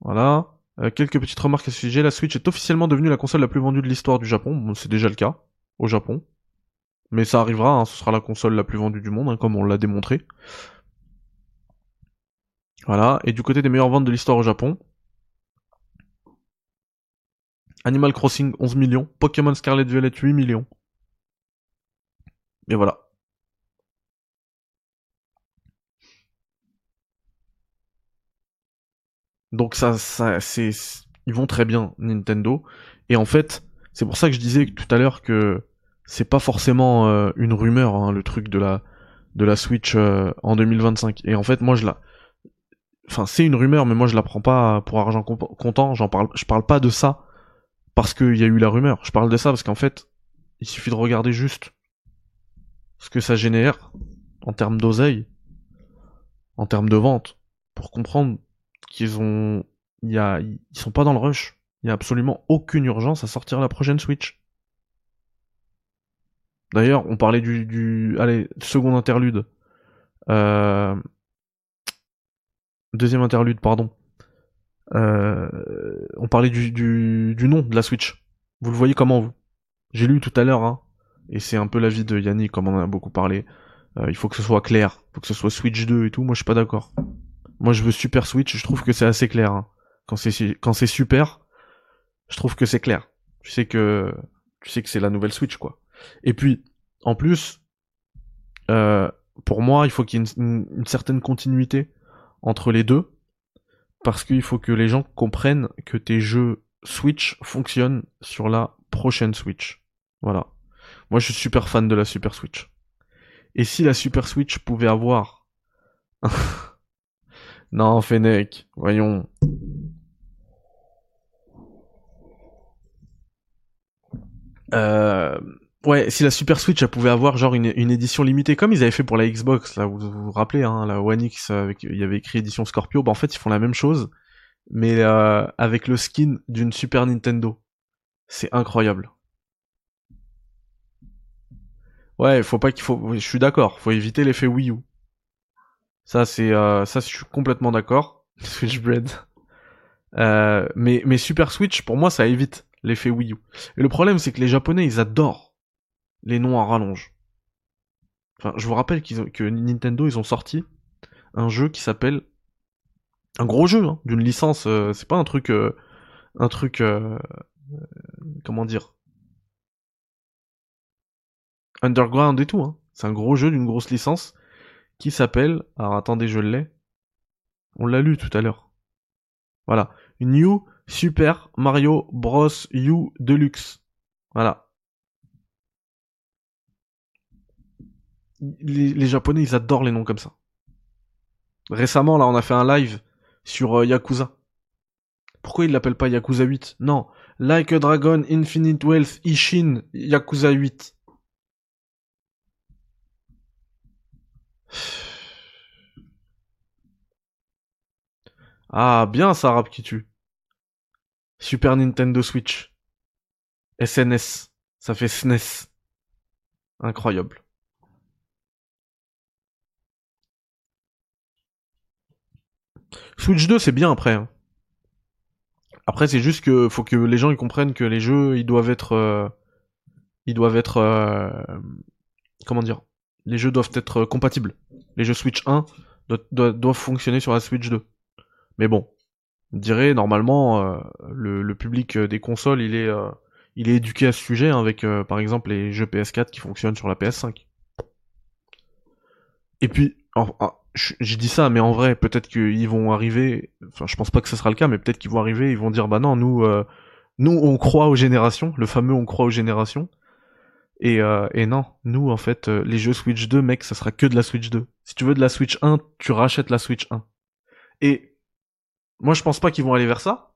Voilà. Euh, quelques petites remarques à ce sujet. La Switch est officiellement devenue la console la plus vendue de l'histoire du Japon. Bon, c'est déjà le cas au Japon. Mais ça arrivera, hein, ce sera la console la plus vendue du monde, hein, comme on l'a démontré. Voilà. Et du côté des meilleures ventes de l'histoire au Japon, Animal Crossing 11 millions, Pokémon Scarlet Violet 8 millions. Et voilà. Donc ça, ça, c'est, ils vont très bien Nintendo. Et en fait, c'est pour ça que je disais tout à l'heure que c'est pas forcément euh, une rumeur, hein, le truc de la de la Switch euh, en 2025. Et en fait, moi je la, enfin c'est une rumeur, mais moi je la prends pas pour argent comptant. J'en parle, je parle pas de ça parce qu'il y a eu la rumeur. Je parle de ça parce qu'en fait, il suffit de regarder juste ce que ça génère en termes d'oseille, en termes de vente, pour comprendre qu'ils ont, y a, ils sont pas dans le rush. Il y a absolument aucune urgence à sortir la prochaine Switch. D'ailleurs, on parlait du, du, allez, second interlude. Euh... Deuxième interlude, pardon. Euh... On parlait du, du, nom de la Switch. Vous le voyez comment vous? J'ai lu tout à l'heure, hein, et c'est un peu l'avis de Yannick, comme on en a beaucoup parlé. Euh, il faut que ce soit clair, il faut que ce soit Switch 2 et tout. Moi, je suis pas d'accord. Moi, je veux Super Switch. Je trouve que c'est assez clair. Hein. Quand c'est quand c'est super, je trouve que c'est clair. Tu sais que tu sais que c'est la nouvelle Switch, quoi. Et puis, en plus, euh, pour moi, il faut qu'il y ait une, certaine continuité entre les deux, parce qu'il faut que les gens comprennent que tes jeux Switch fonctionnent sur la prochaine Switch. Voilà. Moi, je suis super fan de la Super Switch. Et si la Super Switch pouvait avoir Non, Fennec, voyons. Euh, ouais, si la Super Switch, elle pouvait avoir genre une, édition limitée, comme ils avaient fait pour la Xbox, là, vous vous, rappelez, hein, la One X, il y avait écrit édition Scorpio, bah en fait, ils font la même chose, mais euh, avec le skin d'une Super Nintendo. C'est incroyable. Ouais, faut pas qu'il faut. Je suis d'accord. Faut éviter l'effet Wii U. Ça, c'est euh, ça, je suis complètement d'accord. Switchblade. Euh, mais mais Super Switch, pour moi, ça évite l'effet Wii U. Et le problème, c'est que les Japonais, ils adorent les noms à rallonge. Enfin, je vous rappelle que Nintendo, ils ont sorti un jeu qui s'appelle un gros jeu hein, d'une licence. Euh, c'est pas un truc, euh, un truc, euh, comment dire, underground et tout. Hein. C'est un gros jeu d'une grosse licence qui s'appelle. Alors attendez, je l'ai. On l'a lu tout à l'heure. Voilà, New Super Mario Bros. U Deluxe. Voilà. Les, Japonais, ils adorent les noms comme ça. Récemment, là, on a fait un live sur euh, Yakuza. Pourquoi il l'appelle pas Yakuza 8 Non, Like a Dragon Infinite Wealth Ishin Yakuza 8. Ah, bien ça, rap qui tue. Super Nintendo Switch. SNS. Ça fait SNES. Incroyable. Switch 2, c'est bien après. hein. Après, c'est juste que faut que les gens ils comprennent que les jeux, ils doivent être, euh, ils doivent être, euh, comment dire, les jeux doivent être compatibles. Les jeux Switch 1 do- do- doivent fonctionner sur la Switch 2. Mais bon, on dirait normalement euh, le, le public des consoles, il est, il est éduqué à ce sujet hein, avec, par exemple, les jeux PS4 qui fonctionnent sur la PS5. Et puis, je dis ça, mais en vrai, peut-être qu'ils vont arriver. Enfin, je pense pas que ce sera le cas, mais peut-être qu'ils vont arriver. Ils vont dire, bah non, nous, euh, nous, on croit aux générations. Le fameux, on croit aux générations. Et, euh, et non, nous, en fait, euh, les jeux Switch 2, mec, ça sera que de la Switch 2. Si tu veux de la Switch 1, tu rachètes la Switch 1. Et moi, je pense pas qu'ils vont aller vers ça.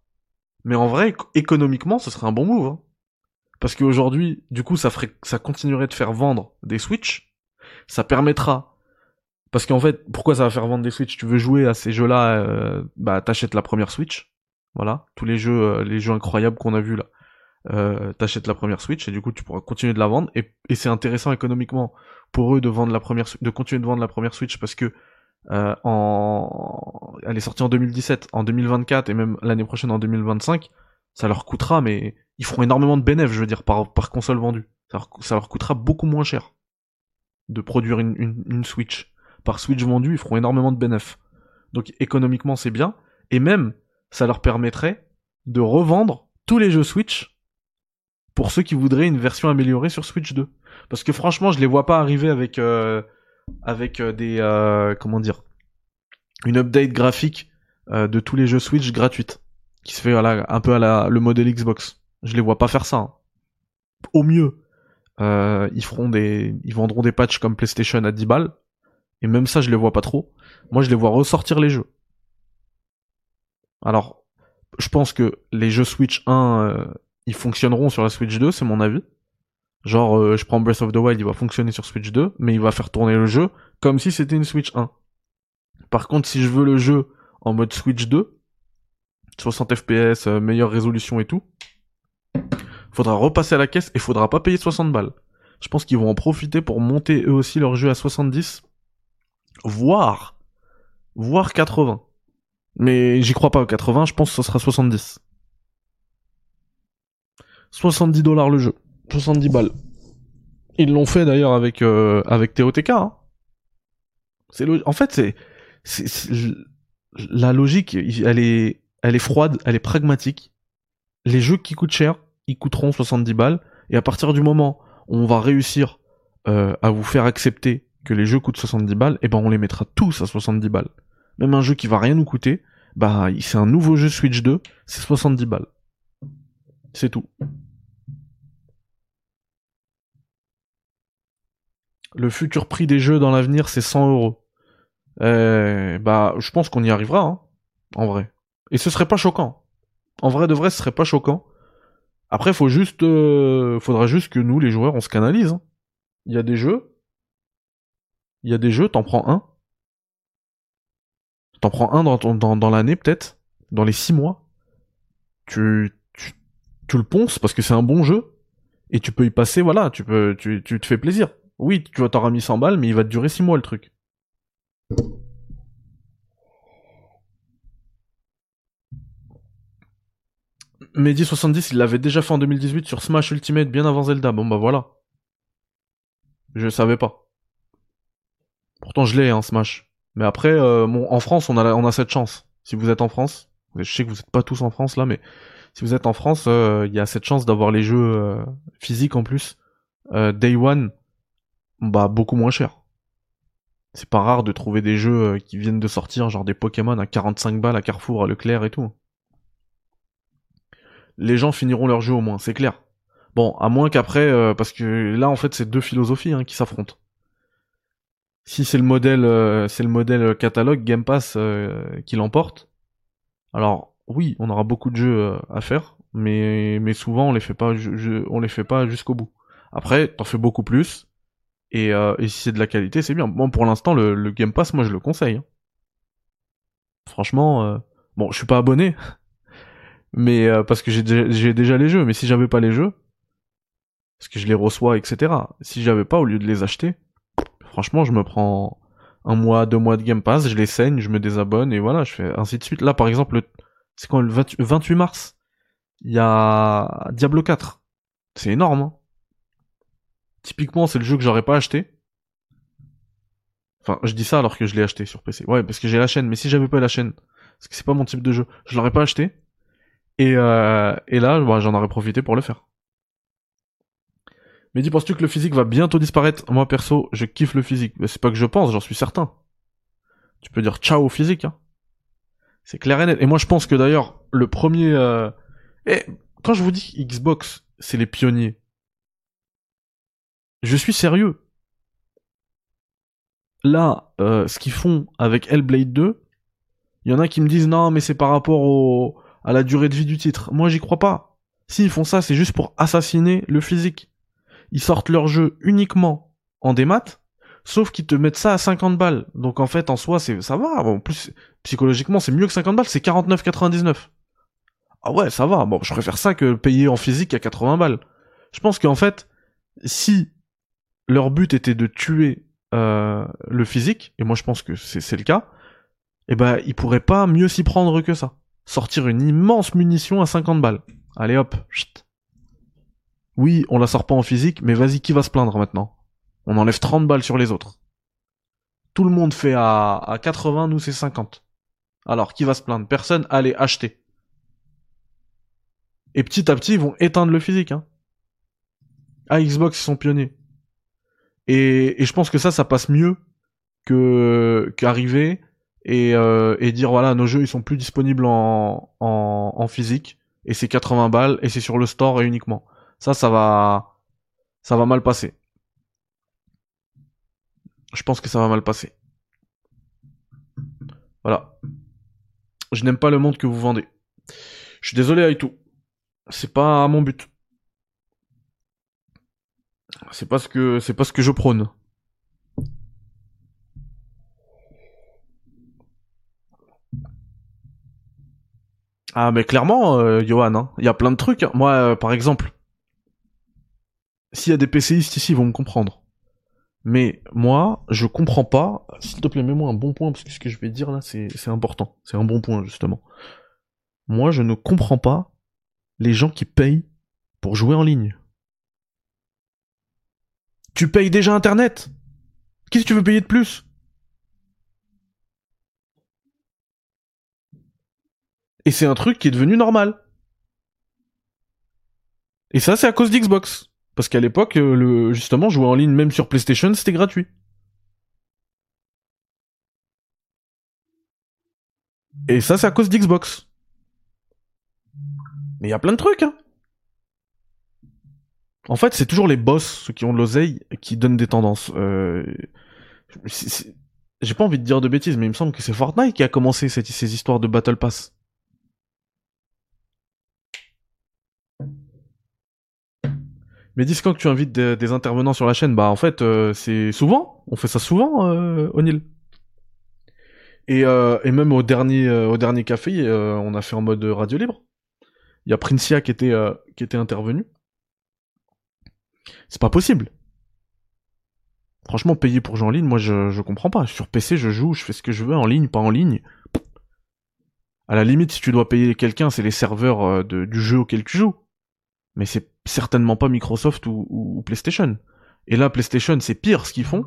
Mais en vrai, éco- économiquement, ce serait un bon move. hein. Parce qu'aujourd'hui, du coup, ça ferait, ça continuerait de faire vendre des Switch. Ça permettra parce qu'en fait, pourquoi ça va faire vendre des Switch? Tu veux jouer à ces jeux-là, euh, bah t'achètes la première Switch. Voilà, tous les jeux, euh, les jeux incroyables qu'on a vus là. Euh, t'achètes la première Switch et du coup tu pourras continuer de la vendre et, et c'est intéressant économiquement pour eux de vendre la première, de continuer de vendre la première Switch parce que euh, en, elle est sortie en 2017, en 2024 et même l'année prochaine en 2025, ça leur coûtera mais ils feront énormément de bénéfices, je veux dire par par console vendue. Ça leur, ça leur coûtera beaucoup moins cher de produire une, une, une Switch par Switch vendu, ils feront énormément de bénéfices. Donc économiquement, c'est bien. Et même, ça leur permettrait de revendre tous les jeux Switch pour ceux qui voudraient une version améliorée sur Switch 2. Parce que franchement, je les vois pas arriver avec euh, euh, des euh, comment dire une update graphique de tous les jeux Switch gratuite qui se fait un peu à la le modèle Xbox. Je les vois pas faire ça. hein. Au mieux, ils ils vendront des patchs comme PlayStation à 10 balles et même ça, je les vois pas trop. Moi, je les vois ressortir les jeux. Alors, je pense que les jeux Switch 1, euh, ils fonctionneront sur la Switch 2, c'est mon avis. Genre, euh, je prends Breath of the Wild, il va fonctionner sur Switch 2, mais il va faire tourner le jeu comme si c'était une Switch 1. Par contre, si je veux le jeu en mode Switch 2, 60 FPS, meilleure résolution et tout, faudra repasser à la caisse et faudra pas payer 60 balles. Je pense qu'ils vont en profiter pour monter eux aussi leur jeu à 70 voire voire 80. Mais j'y crois pas au 80, je pense que ce sera 70. 70 dollars le jeu, 70 balles. Ils l'ont fait d'ailleurs avec euh, avec TOTK. Hein. C'est en fait c'est c'est- la logique, elle est elle est froide, elle est pragmatique. Les jeux qui coûtent cher, ils coûteront 70 balles et à partir du moment où on va réussir euh, à vous faire accepter que les jeux coûtent 70 balles, et ben on les mettra tous à 70 balles. Même un jeu qui va rien nous coûter, bah c'est un nouveau jeu Switch 2, c'est 70 balles. C'est tout. Le futur prix des jeux dans l'avenir, c'est 100 euros. Euh, bah, je pense qu'on y arrivera, hein, en vrai. Et ce serait pas choquant. En vrai de vrai, ce serait pas choquant Après, faut juste, euh, faudra juste que nous, les joueurs, on se canalise. hein. Il y a des jeux. Il y a des jeux, t'en prends un. T'en prends un dans, dans, dans l'année, peut-être. Dans les six mois. Tu, tu, tu le ponces parce que c'est un bon jeu. Et tu peux y passer, voilà, tu peux, tu, te fais plaisir. Oui, tu vas t'auras mis 100 balles, mais il va te durer six mois le truc. Mehdi 70, il l'avait déjà fait en 2018 sur Smash Ultimate bien avant Zelda. Bon bah voilà. Je savais pas. Pourtant je l'ai hein Smash. Mais après euh, bon, en France on a on a cette chance. Si vous êtes en France, je sais que vous êtes pas tous en France là mais si vous êtes en France, euh, il y a cette chance d'avoir les jeux euh, physiques en plus day one bah beaucoup moins cher. C'est pas rare de trouver des jeux qui viennent de sortir genre des Pokémon à 45 balles à Carrefour, à Leclerc et tout les gens finiront leur jeu au moins, c'est clair. Bon, à moins qu'après, parce que là en fait c'est deux philosophies hein, qui s'affrontent. Si c'est le modèle, euh, c'est le modèle catalogue Game Pass euh, qui l'emporte. Alors oui, on aura beaucoup de jeux euh, à faire, mais mais souvent on les fait pas, on les fait pas jusqu'au bout. Après, t'en fais beaucoup plus, et, euh, et si c'est de la qualité, c'est bien. Bon, pour l'instant, le, le Game Pass, moi je le conseille. hein. Franchement, euh, bon, je suis pas abonné, mais euh, parce que j'ai déjà, déjà les jeux. Mais si j'avais pas les jeux, parce que je les reçois, etc. Si j'avais pas, au lieu de les acheter, franchement, je me prends un mois, deux mois de Game Pass, je les saigne, je me désabonne et voilà, je fais ainsi de suite. Là, par exemple, le- c'est quand le 20 28 mars, il y a Diablo 4. C'est énorme. Hein. Typiquement, c'est le jeu que j'aurais pas acheté. Enfin, je dis ça alors que je l'ai acheté sur PC. Ouais, parce que j'ai la chaîne. Mais si j'avais pas la chaîne, parce que c'est pas mon type de jeu, je l'aurais pas acheté. Et, euh, là, bah, j'en aurais profité pour le faire. Mais dis, penses-tu que le physique va bientôt disparaître? Moi, perso, je kiffe le physique. C'est pas que je pense, j'en suis certain. Tu peux dire ciao au physique. Hein. C'est clair et net. Et moi, je pense que d'ailleurs, le premier... Euh... Quand je vous dis Xbox, c'est les pionniers. Je suis sérieux. Là, euh, ce qu'ils font avec Hellblade 2, il y en a qui me disent non, mais c'est par rapport au... à la durée de vie du titre. Moi, j'y crois pas. S'ils font ça, c'est juste pour assassiner le physique. Ils sortent leur jeu uniquement en démat, sauf qu'ils te mettent ça à 50 balles. Donc en fait, en soi, c'est ça va. En plus, psychologiquement, c'est mieux que 50 balles, c'est 49,99. Ah ouais, ça va. Bon, je préfère ça que payer en physique à 80 balles. Je pense qu'en fait, si leur but était de tuer euh, le physique, et moi je pense que c'est le cas, eh ben ils pourraient pas mieux s'y prendre que ça. Sortir une immense munition à 50 balles. Allez hop, chut. Oui, on la sort pas en physique, mais vas-y, qui va se plaindre maintenant? On enlève 30 balles sur les autres. Tout le monde fait à, à 80, nous c'est 50. Alors, qui va se plaindre? Personne, allez, acheter. Et petit à petit, ils vont éteindre le physique. Hein. À Xbox, ils sont pionniers. Et, et je pense que ça, ça passe mieux que qu'arriver et, euh, dire voilà, nos jeux, ils sont plus disponibles en, en, en physique, et c'est 80 balles, et c'est sur le store et uniquement. Ça, ça va, ça va mal passer. Je pense que ça va mal passer. Voilà. Je n'aime pas le monde que vous vendez. Je suis désolé, Aitou. C'est pas mon but. C'est pas ce que, c'est pas ce que je prône. Ah, mais clairement, euh, Johan, hein, il y a plein de trucs. Moi, euh, par exemple, s'il y a des PCistes ici, ils vont me comprendre. Mais moi, je comprends pas. S'il te plaît, mets-moi un bon point, parce que ce que je vais dire là, c'est important. C'est un bon point, justement. Moi, je ne comprends pas les gens qui payent pour jouer en ligne. Tu payes déjà Internet? Qu'est-ce que tu veux payer de plus? Et c'est un truc qui est devenu normal. Et ça, c'est à cause d'Xbox. Parce qu'à l'époque, euh, justement, jouer en ligne, même sur PlayStation, c'était gratuit. Et ça, c'est à cause d'Xbox. Mais il y a plein de trucs, hein. En fait, c'est toujours les boss, ceux qui ont de l'oseille, qui donnent des tendances. Euh... J'ai pas envie de dire de bêtises, mais il me semble que c'est Fortnite qui a commencé ces histoires de Battle Pass. Mais dis quand tu invites des, intervenants sur la chaîne, bah en fait, euh, c'est souvent. On fait ça souvent, euh, O'Neill. Et, euh, et même au dernier, euh, au dernier café, on a fait en mode radio libre. Il y a Princia qui était, qui était intervenu. C'est pas possible. Franchement, payer pour jouer en ligne, moi je, je comprends pas. Sur PC, je joue, je fais ce que je veux, en ligne, pas en ligne. À la limite, si tu dois payer quelqu'un, c'est les serveurs de, du jeu auquel tu joues. Mais c'est certainement pas Microsoft ou, PlayStation. Et là, PlayStation, c'est pire ce qu'ils font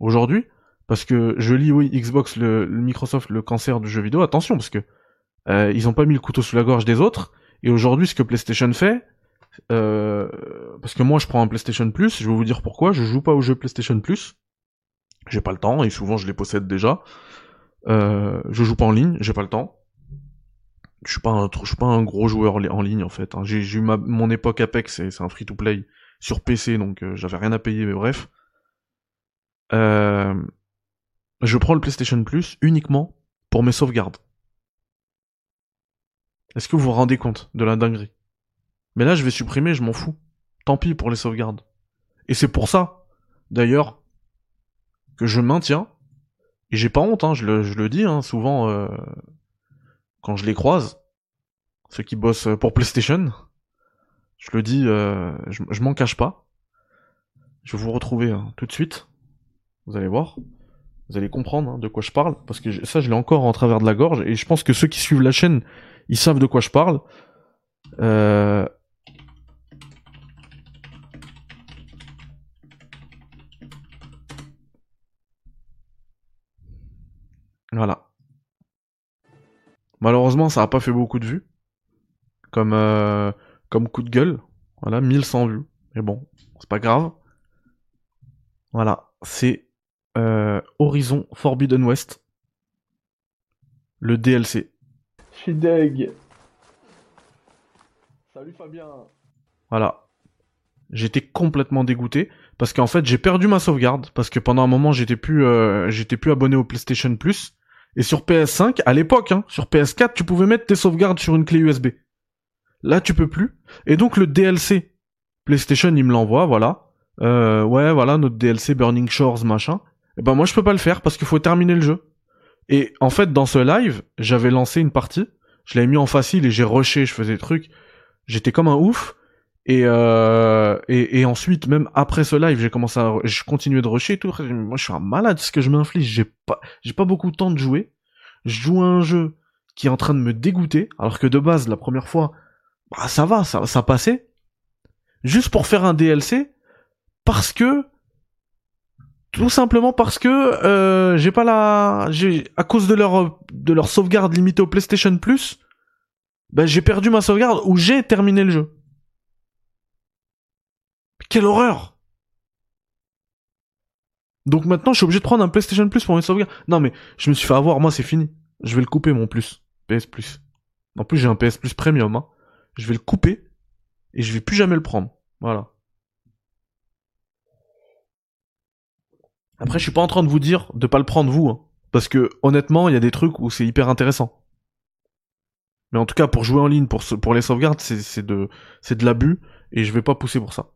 aujourd'hui, parce que je lis oui Xbox, le, Microsoft, le cancer du jeu vidéo. Attention, parce que euh, ils ont pas mis le couteau sous la gorge des autres. Et aujourd'hui, ce que PlayStation fait, euh, parce que moi, je prends un PlayStation Plus. Je vais vous dire pourquoi. Je joue pas aux jeux PlayStation Plus. J'ai pas le temps et souvent je les possède déjà. Euh, je joue pas en ligne, j'ai pas le temps je suis pas un, suis pas un gros joueur en ligne en fait. Hein. J'ai eu mon époque Apex, c'est un free-to-play sur PC, donc euh, j'avais rien à payer, mais bref. Euh, je prends le PlayStation Plus uniquement pour mes sauvegardes. Est-ce que vous vous rendez compte de la dinguerie? Mais là, je vais supprimer, je m'en fous. Tant pis pour les sauvegardes. Et c'est pour ça, d'ailleurs, que je maintiens, et j'ai pas honte, hein, je, le, je le dis hein, souvent, euh, quand je les croise, ceux qui bossent pour PlayStation, je le dis, euh, je, m'en cache pas. Je vais vous retrouver hein, tout de suite. Vous allez voir. Vous allez comprendre hein, de quoi je parle. Parce que ça, je l'ai encore en travers de la gorge. Et je pense que ceux qui suivent la chaîne, ils savent de quoi je parle. Euh... Voilà. Malheureusement, ça a pas fait beaucoup de vues. Comme, euh, comme coup de gueule. Voilà, 1100 vues. Mais bon, c'est pas grave. Voilà, c'est euh, Horizon Forbidden West. Le DLC. Je suis deg. Salut Fabien. Voilà. J'étais complètement dégoûté parce qu'en fait j'ai perdu ma sauvegarde parce que pendant un moment j'étais plus euh, j'étais plus abonné au PlayStation Plus et sur PS5, à l'époque, hein, sur PS4, tu pouvais mettre tes sauvegardes sur une clé USB. Là, tu peux plus. Et donc le DLC, PlayStation, il me l'envoie, voilà. Euh, ouais, voilà, notre DLC Burning Shores, machin. Et eh ben moi, je peux pas le faire parce qu'il faut terminer le jeu. Et en fait, dans ce live, j'avais lancé une partie. Je l'avais mis en facile et j'ai rushé, je faisais des trucs. J'étais comme un ouf. Et, euh, et, et, ensuite, même après ce live, j'ai commencé à, je continuais de rusher et tout. Moi, je suis un malade, ce que je m'inflige. J'ai pas, j'ai pas beaucoup de temps de jouer. Je joue à un jeu qui est en train de me dégoûter, alors que de base, la première fois, bah, ça va, ça, ça passait. Juste pour faire un DLC, parce que, tout simplement parce que, euh, j'ai pas la, j'ai, à cause de leur, de leur sauvegarde limitée au PlayStation Plus, bah, j'ai perdu ma sauvegarde où j'ai terminé le jeu. Quelle horreur Donc maintenant, je suis obligé de prendre un PlayStation Plus pour mes sauvegardes. Non mais, je me suis fait avoir, moi c'est fini. Je vais le couper mon plus. PS Plus. En plus, j'ai un PS Plus Premium. Hein. Je vais le couper et je vais plus jamais le prendre. Voilà. Après, je suis pas en train de vous dire de pas le prendre vous, hein. parce que honnêtement, il y a des trucs où c'est hyper intéressant. Mais en tout cas, pour jouer en ligne, pour, les sauvegardes, c'est de, de l'abus et je vais pas pousser pour ça.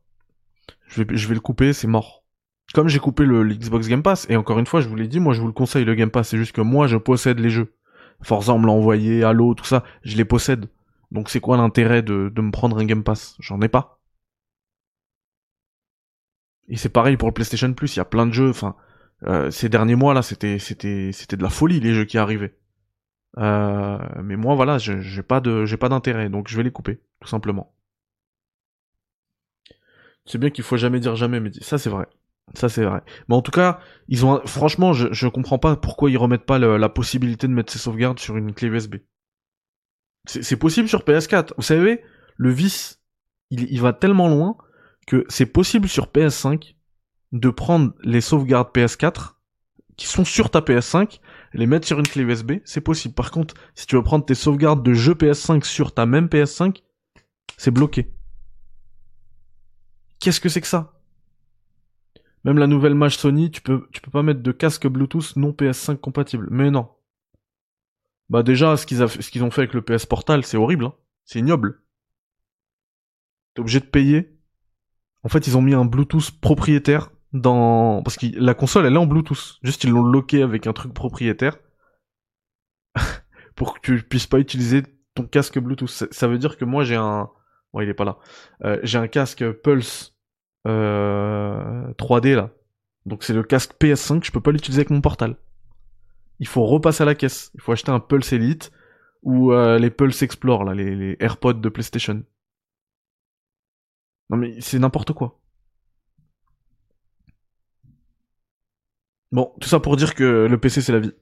Je vais, le couper, c'est mort. Comme j'ai coupé le, Xbox Game Pass, et encore une fois, je vous l'ai dit, moi je vous le conseille le Game Pass, c'est juste que moi je possède les jeux. Forza on me l'a envoyé, Halo, tout ça, je les possède. Donc c'est quoi l'intérêt de, de me prendre un Game Pass? J'en ai pas. Et c'est pareil pour le PlayStation Plus, il y a plein de jeux, enfin, euh, ces derniers mois là, c'était c'était c'était de la folie les jeux qui arrivaient. Euh, mais moi voilà, j'ai pas de j'ai pas d'intérêt, donc je vais les couper, tout simplement. C'est bien qu'il faut jamais dire jamais, mais ça c'est vrai. Ça c'est vrai. Mais en tout cas, ils ont franchement, je, je comprends pas pourquoi ils remettent pas la possibilité de mettre ses sauvegardes sur une clé USB. C'est possible sur PS4. Vous savez, le vice, il, il va tellement loin que c'est possible sur PS5 de prendre les sauvegardes PS4 qui sont sur ta PS5, les mettre sur une clé USB, c'est possible. Par contre, si tu veux prendre tes sauvegardes de jeux PS5 sur ta même PS5, c'est bloqué. Qu'est-ce que c'est que ça? Même la nouvelle Mage Sony, tu peux, peux pas mettre de casque Bluetooth non PS5 compatible. Mais non. Bah déjà, ce qu'ils, ont fait avec le PS Portal, c'est horrible. Hein. C'est ignoble. T'es obligé de payer En fait, ils ont mis un Bluetooth propriétaire dans parce que la console elle est en Bluetooth. Juste ils l'ont loqué avec un truc propriétaire pour que tu puisses pas utiliser ton casque Bluetooth. Ça veut dire que moi j'ai un bon il est pas là. Euh, j'ai un casque Pulse 3D là. Donc c'est le casque PS5, je peux pas l'utiliser avec mon portal. Il faut repasser à la caisse. Il faut acheter un Pulse Elite ou euh, les Pulse Explore là, les, les AirPods de PlayStation. Non mais c'est n'importe quoi. Bon, tout ça pour dire que le PC c'est la vie.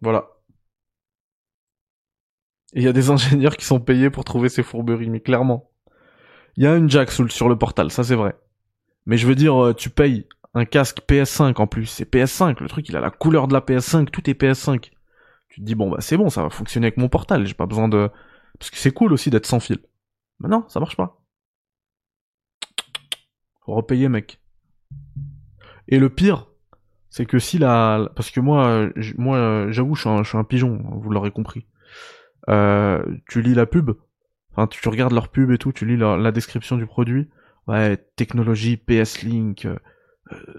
Voilà. Et il y a des ingénieurs qui sont payés pour trouver ces fourberies, mais clairement. Il y a une jack sur le portal, ça c'est vrai. Mais je veux dire, euh, tu payes un casque PS5 en plus, c'est PS5, le truc il a la couleur de la PS5, tout est PS5. Tu te dis bon bah c'est bon, ça va fonctionner avec mon portal, j'ai pas besoin de... Parce que c'est cool aussi d'être sans fil. Mais non, ça marche pas. Faut repayer mec. Et le pire, c'est que si la... Parce que moi, moi j'avoue, je, suis un pigeon, vous l'aurez compris. Euh, tu lis la pub, enfin tu regardes leur pub et tout, tu lis la, description du produit, ouais, technologie PS Link, euh,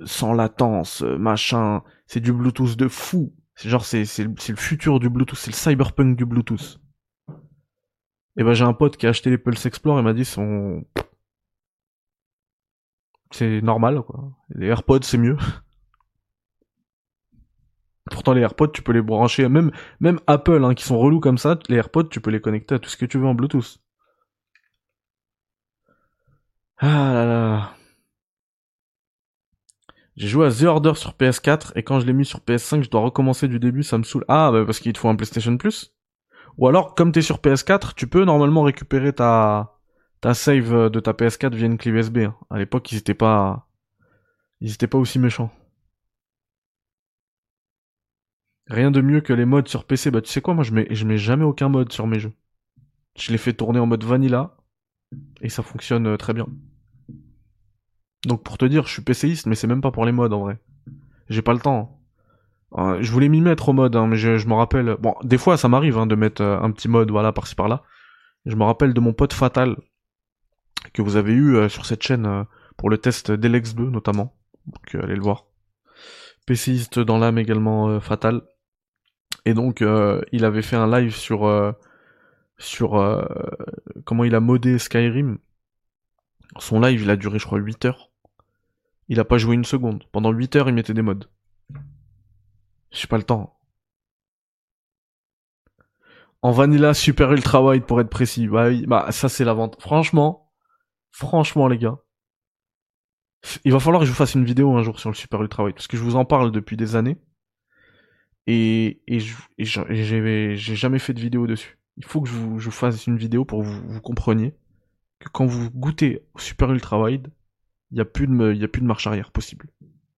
sans latence, euh, machin, c'est du Bluetooth de fou. C'est genre c'est c'est le futur du Bluetooth, c'est le cyberpunk du Bluetooth. Et ben j'ai un pote qui a acheté les Pulse Explore et m'a dit son c'est normal quoi. Les AirPods c'est mieux. Pourtant les AirPods tu peux les brancher même même Apple hein, qui sont relous comme ça, les AirPods tu peux les connecter à tout ce que tu veux en Bluetooth. Ah là là. J'ai joué à The Order sur PS4 et quand je l'ai mis sur PS5, je dois recommencer du début, ça me saoule. Ah bah parce qu'il te faut un PlayStation Plus. Ou alors comme t'es sur PS4, tu peux normalement récupérer ta ta save de ta PS4 via une clé USB. Hein. À l'époque, ils étaient pas ils étaient pas aussi méchants. Rien de mieux que les modes sur PC. Bah tu sais quoi, moi je mets je mets jamais aucun mode sur mes jeux. Je les fais tourner en mode vanilla et ça fonctionne euh, très bien. Donc pour te dire, je suis PCiste, mais c'est même pas pour les modes en vrai. J'ai pas le temps. Euh, je voulais m'y mettre au mode, hein, mais je, je me rappelle. Bon, des fois ça m'arrive hein, de mettre euh, un petit mode, voilà, par-ci par-là. Je me rappelle de mon pote Fatal que vous avez eu sur cette chaîne pour le test d'Elex 2 notamment. Donc allez le voir. PCiste dans l'âme également Fatal. Et donc il avait fait un live sur sur comment il a modé Skyrim. Son live il a duré je crois 8 heures. Il a pas joué une seconde. Pendant 8 heures, il mettait des modes. J'ai pas le temps. En vanilla super ultra wide pour être précis. Bah bah ça c'est la vente. Franchement, franchement les gars. Il va falloir que je vous fasse une vidéo un jour sur le super ultra wide parce que je vous en parle depuis des années. Et, et, j'ai jamais fait de vidéo dessus. Il faut que je vous, fasse une vidéo pour que vous, vous compreniez que quand vous goûtez au super ultra wide, il y a plus de, a plus de marche arrière possible.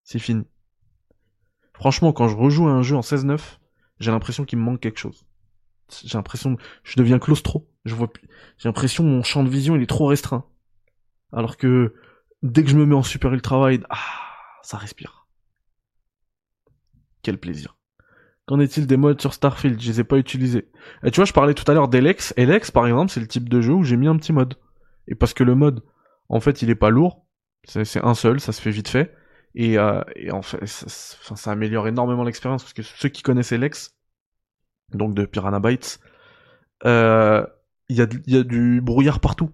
C'est fini. Franchement, quand je rejoue à un jeu en 16-9, j'ai l'impression qu'il me manque quelque chose. J'ai l'impression, je deviens claustro. J'ai l'impression que mon champ de vision il est trop restreint. Alors que dès que je me mets en super ultra wide, ah, ça respire. Quel plaisir. Qu'en est-il des modes sur Starfield? Je les ai pas utilisés. Et tu vois, je parlais tout à l'heure d'Elex. Elex, par exemple, c'est le type de jeu où j'ai mis un petit mode. Et parce que le mode, en fait, il est pas lourd, c'est un seul, ça se fait vite fait. Et, euh, en fait, ça, améliore énormément l'expérience parce que ceux qui connaissaient Lex, donc de Piranha Bytes, euh, il y, a, y a du brouillard partout.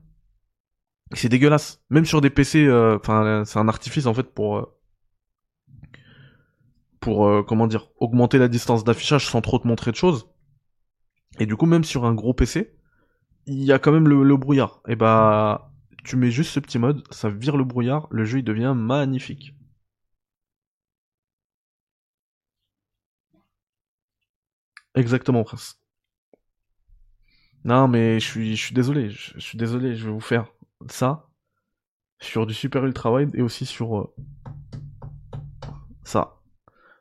C'est dégueulasse. Même sur des PC, euh, enfin, c'est un artifice en fait pour pour comment dire augmenter la distance d'affichage sans trop te montrer de choses. Et du coup, même sur un gros PC, il y a quand même le, brouillard. Et bah tu mets juste ce petit mode, ça vire le brouillard, le jeu il devient magnifique. Exactement, Prince. Non, mais je suis, je suis désolé, je, suis désolé, je vais vous faire ça sur du super ultra wide et aussi sur euh, ça.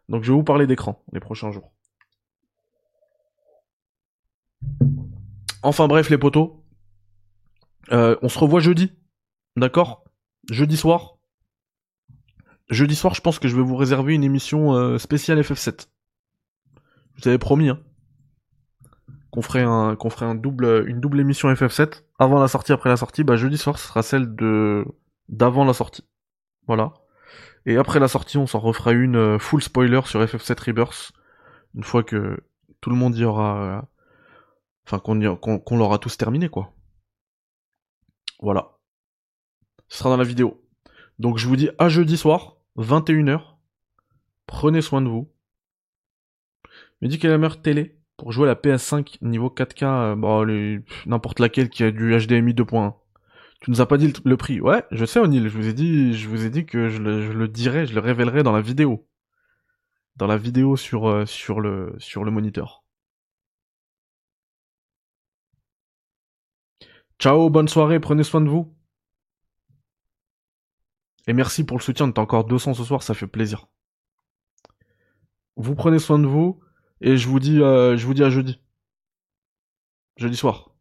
Donc je vais vous parler d'écran les prochains jours. Enfin bref les potos, euh, on se revoit jeudi. D'accord? Jeudi soir. Jeudi soir, je pense que je vais vous réserver une émission euh, spéciale FF7. Je vous avais promis, hein. Qu'on ferait, double, une double émission FF7 avant la sortie, après la sortie. Bah, jeudi soir, ce sera celle de, d'avant la sortie. Voilà. Et après la sortie, on s'en refera une euh, full spoiler sur FF7 Rebirth. Une fois que tout le monde y aura. Euh, enfin, qu'on l'aura tous terminé, quoi. Voilà. Ce sera dans la vidéo. Donc je vous dis à jeudi soir, 21h. Prenez soin de vous. Me dit quelle télé pour jouer à la PS5 niveau 4K, euh, bon, n'importe laquelle qui a du HDMI 2.1. Tu nous as pas dit le, prix. Ouais, je sais, O'Neill. Je vous ai dit, je vous ai dit que je le, dirai, je le révélerai dans la vidéo. Dans la vidéo sur, euh, sur le, sur le moniteur. Ciao, bonne soirée, prenez soin de vous. Et merci pour le soutien, t'as encore 200 ce soir, ça fait plaisir. Vous prenez soin de vous, et je vous dis, euh, je vous dis à jeudi. Jeudi soir.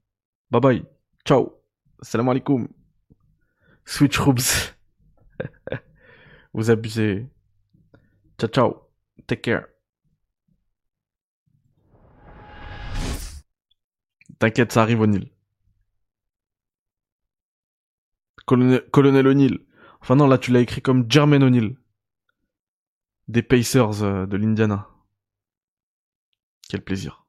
Bye bye. Ciao. Salam alaikum. Switch Rooms. vous abusez. Ciao ciao. Take care. T'inquiète, ça arrive O'Neill. Colonel, Colonel O'Neill. Enfin non, là tu l'as écrit comme Jermaine O'Neill. Des Pacers euh, de l'Indiana. Quel plaisir.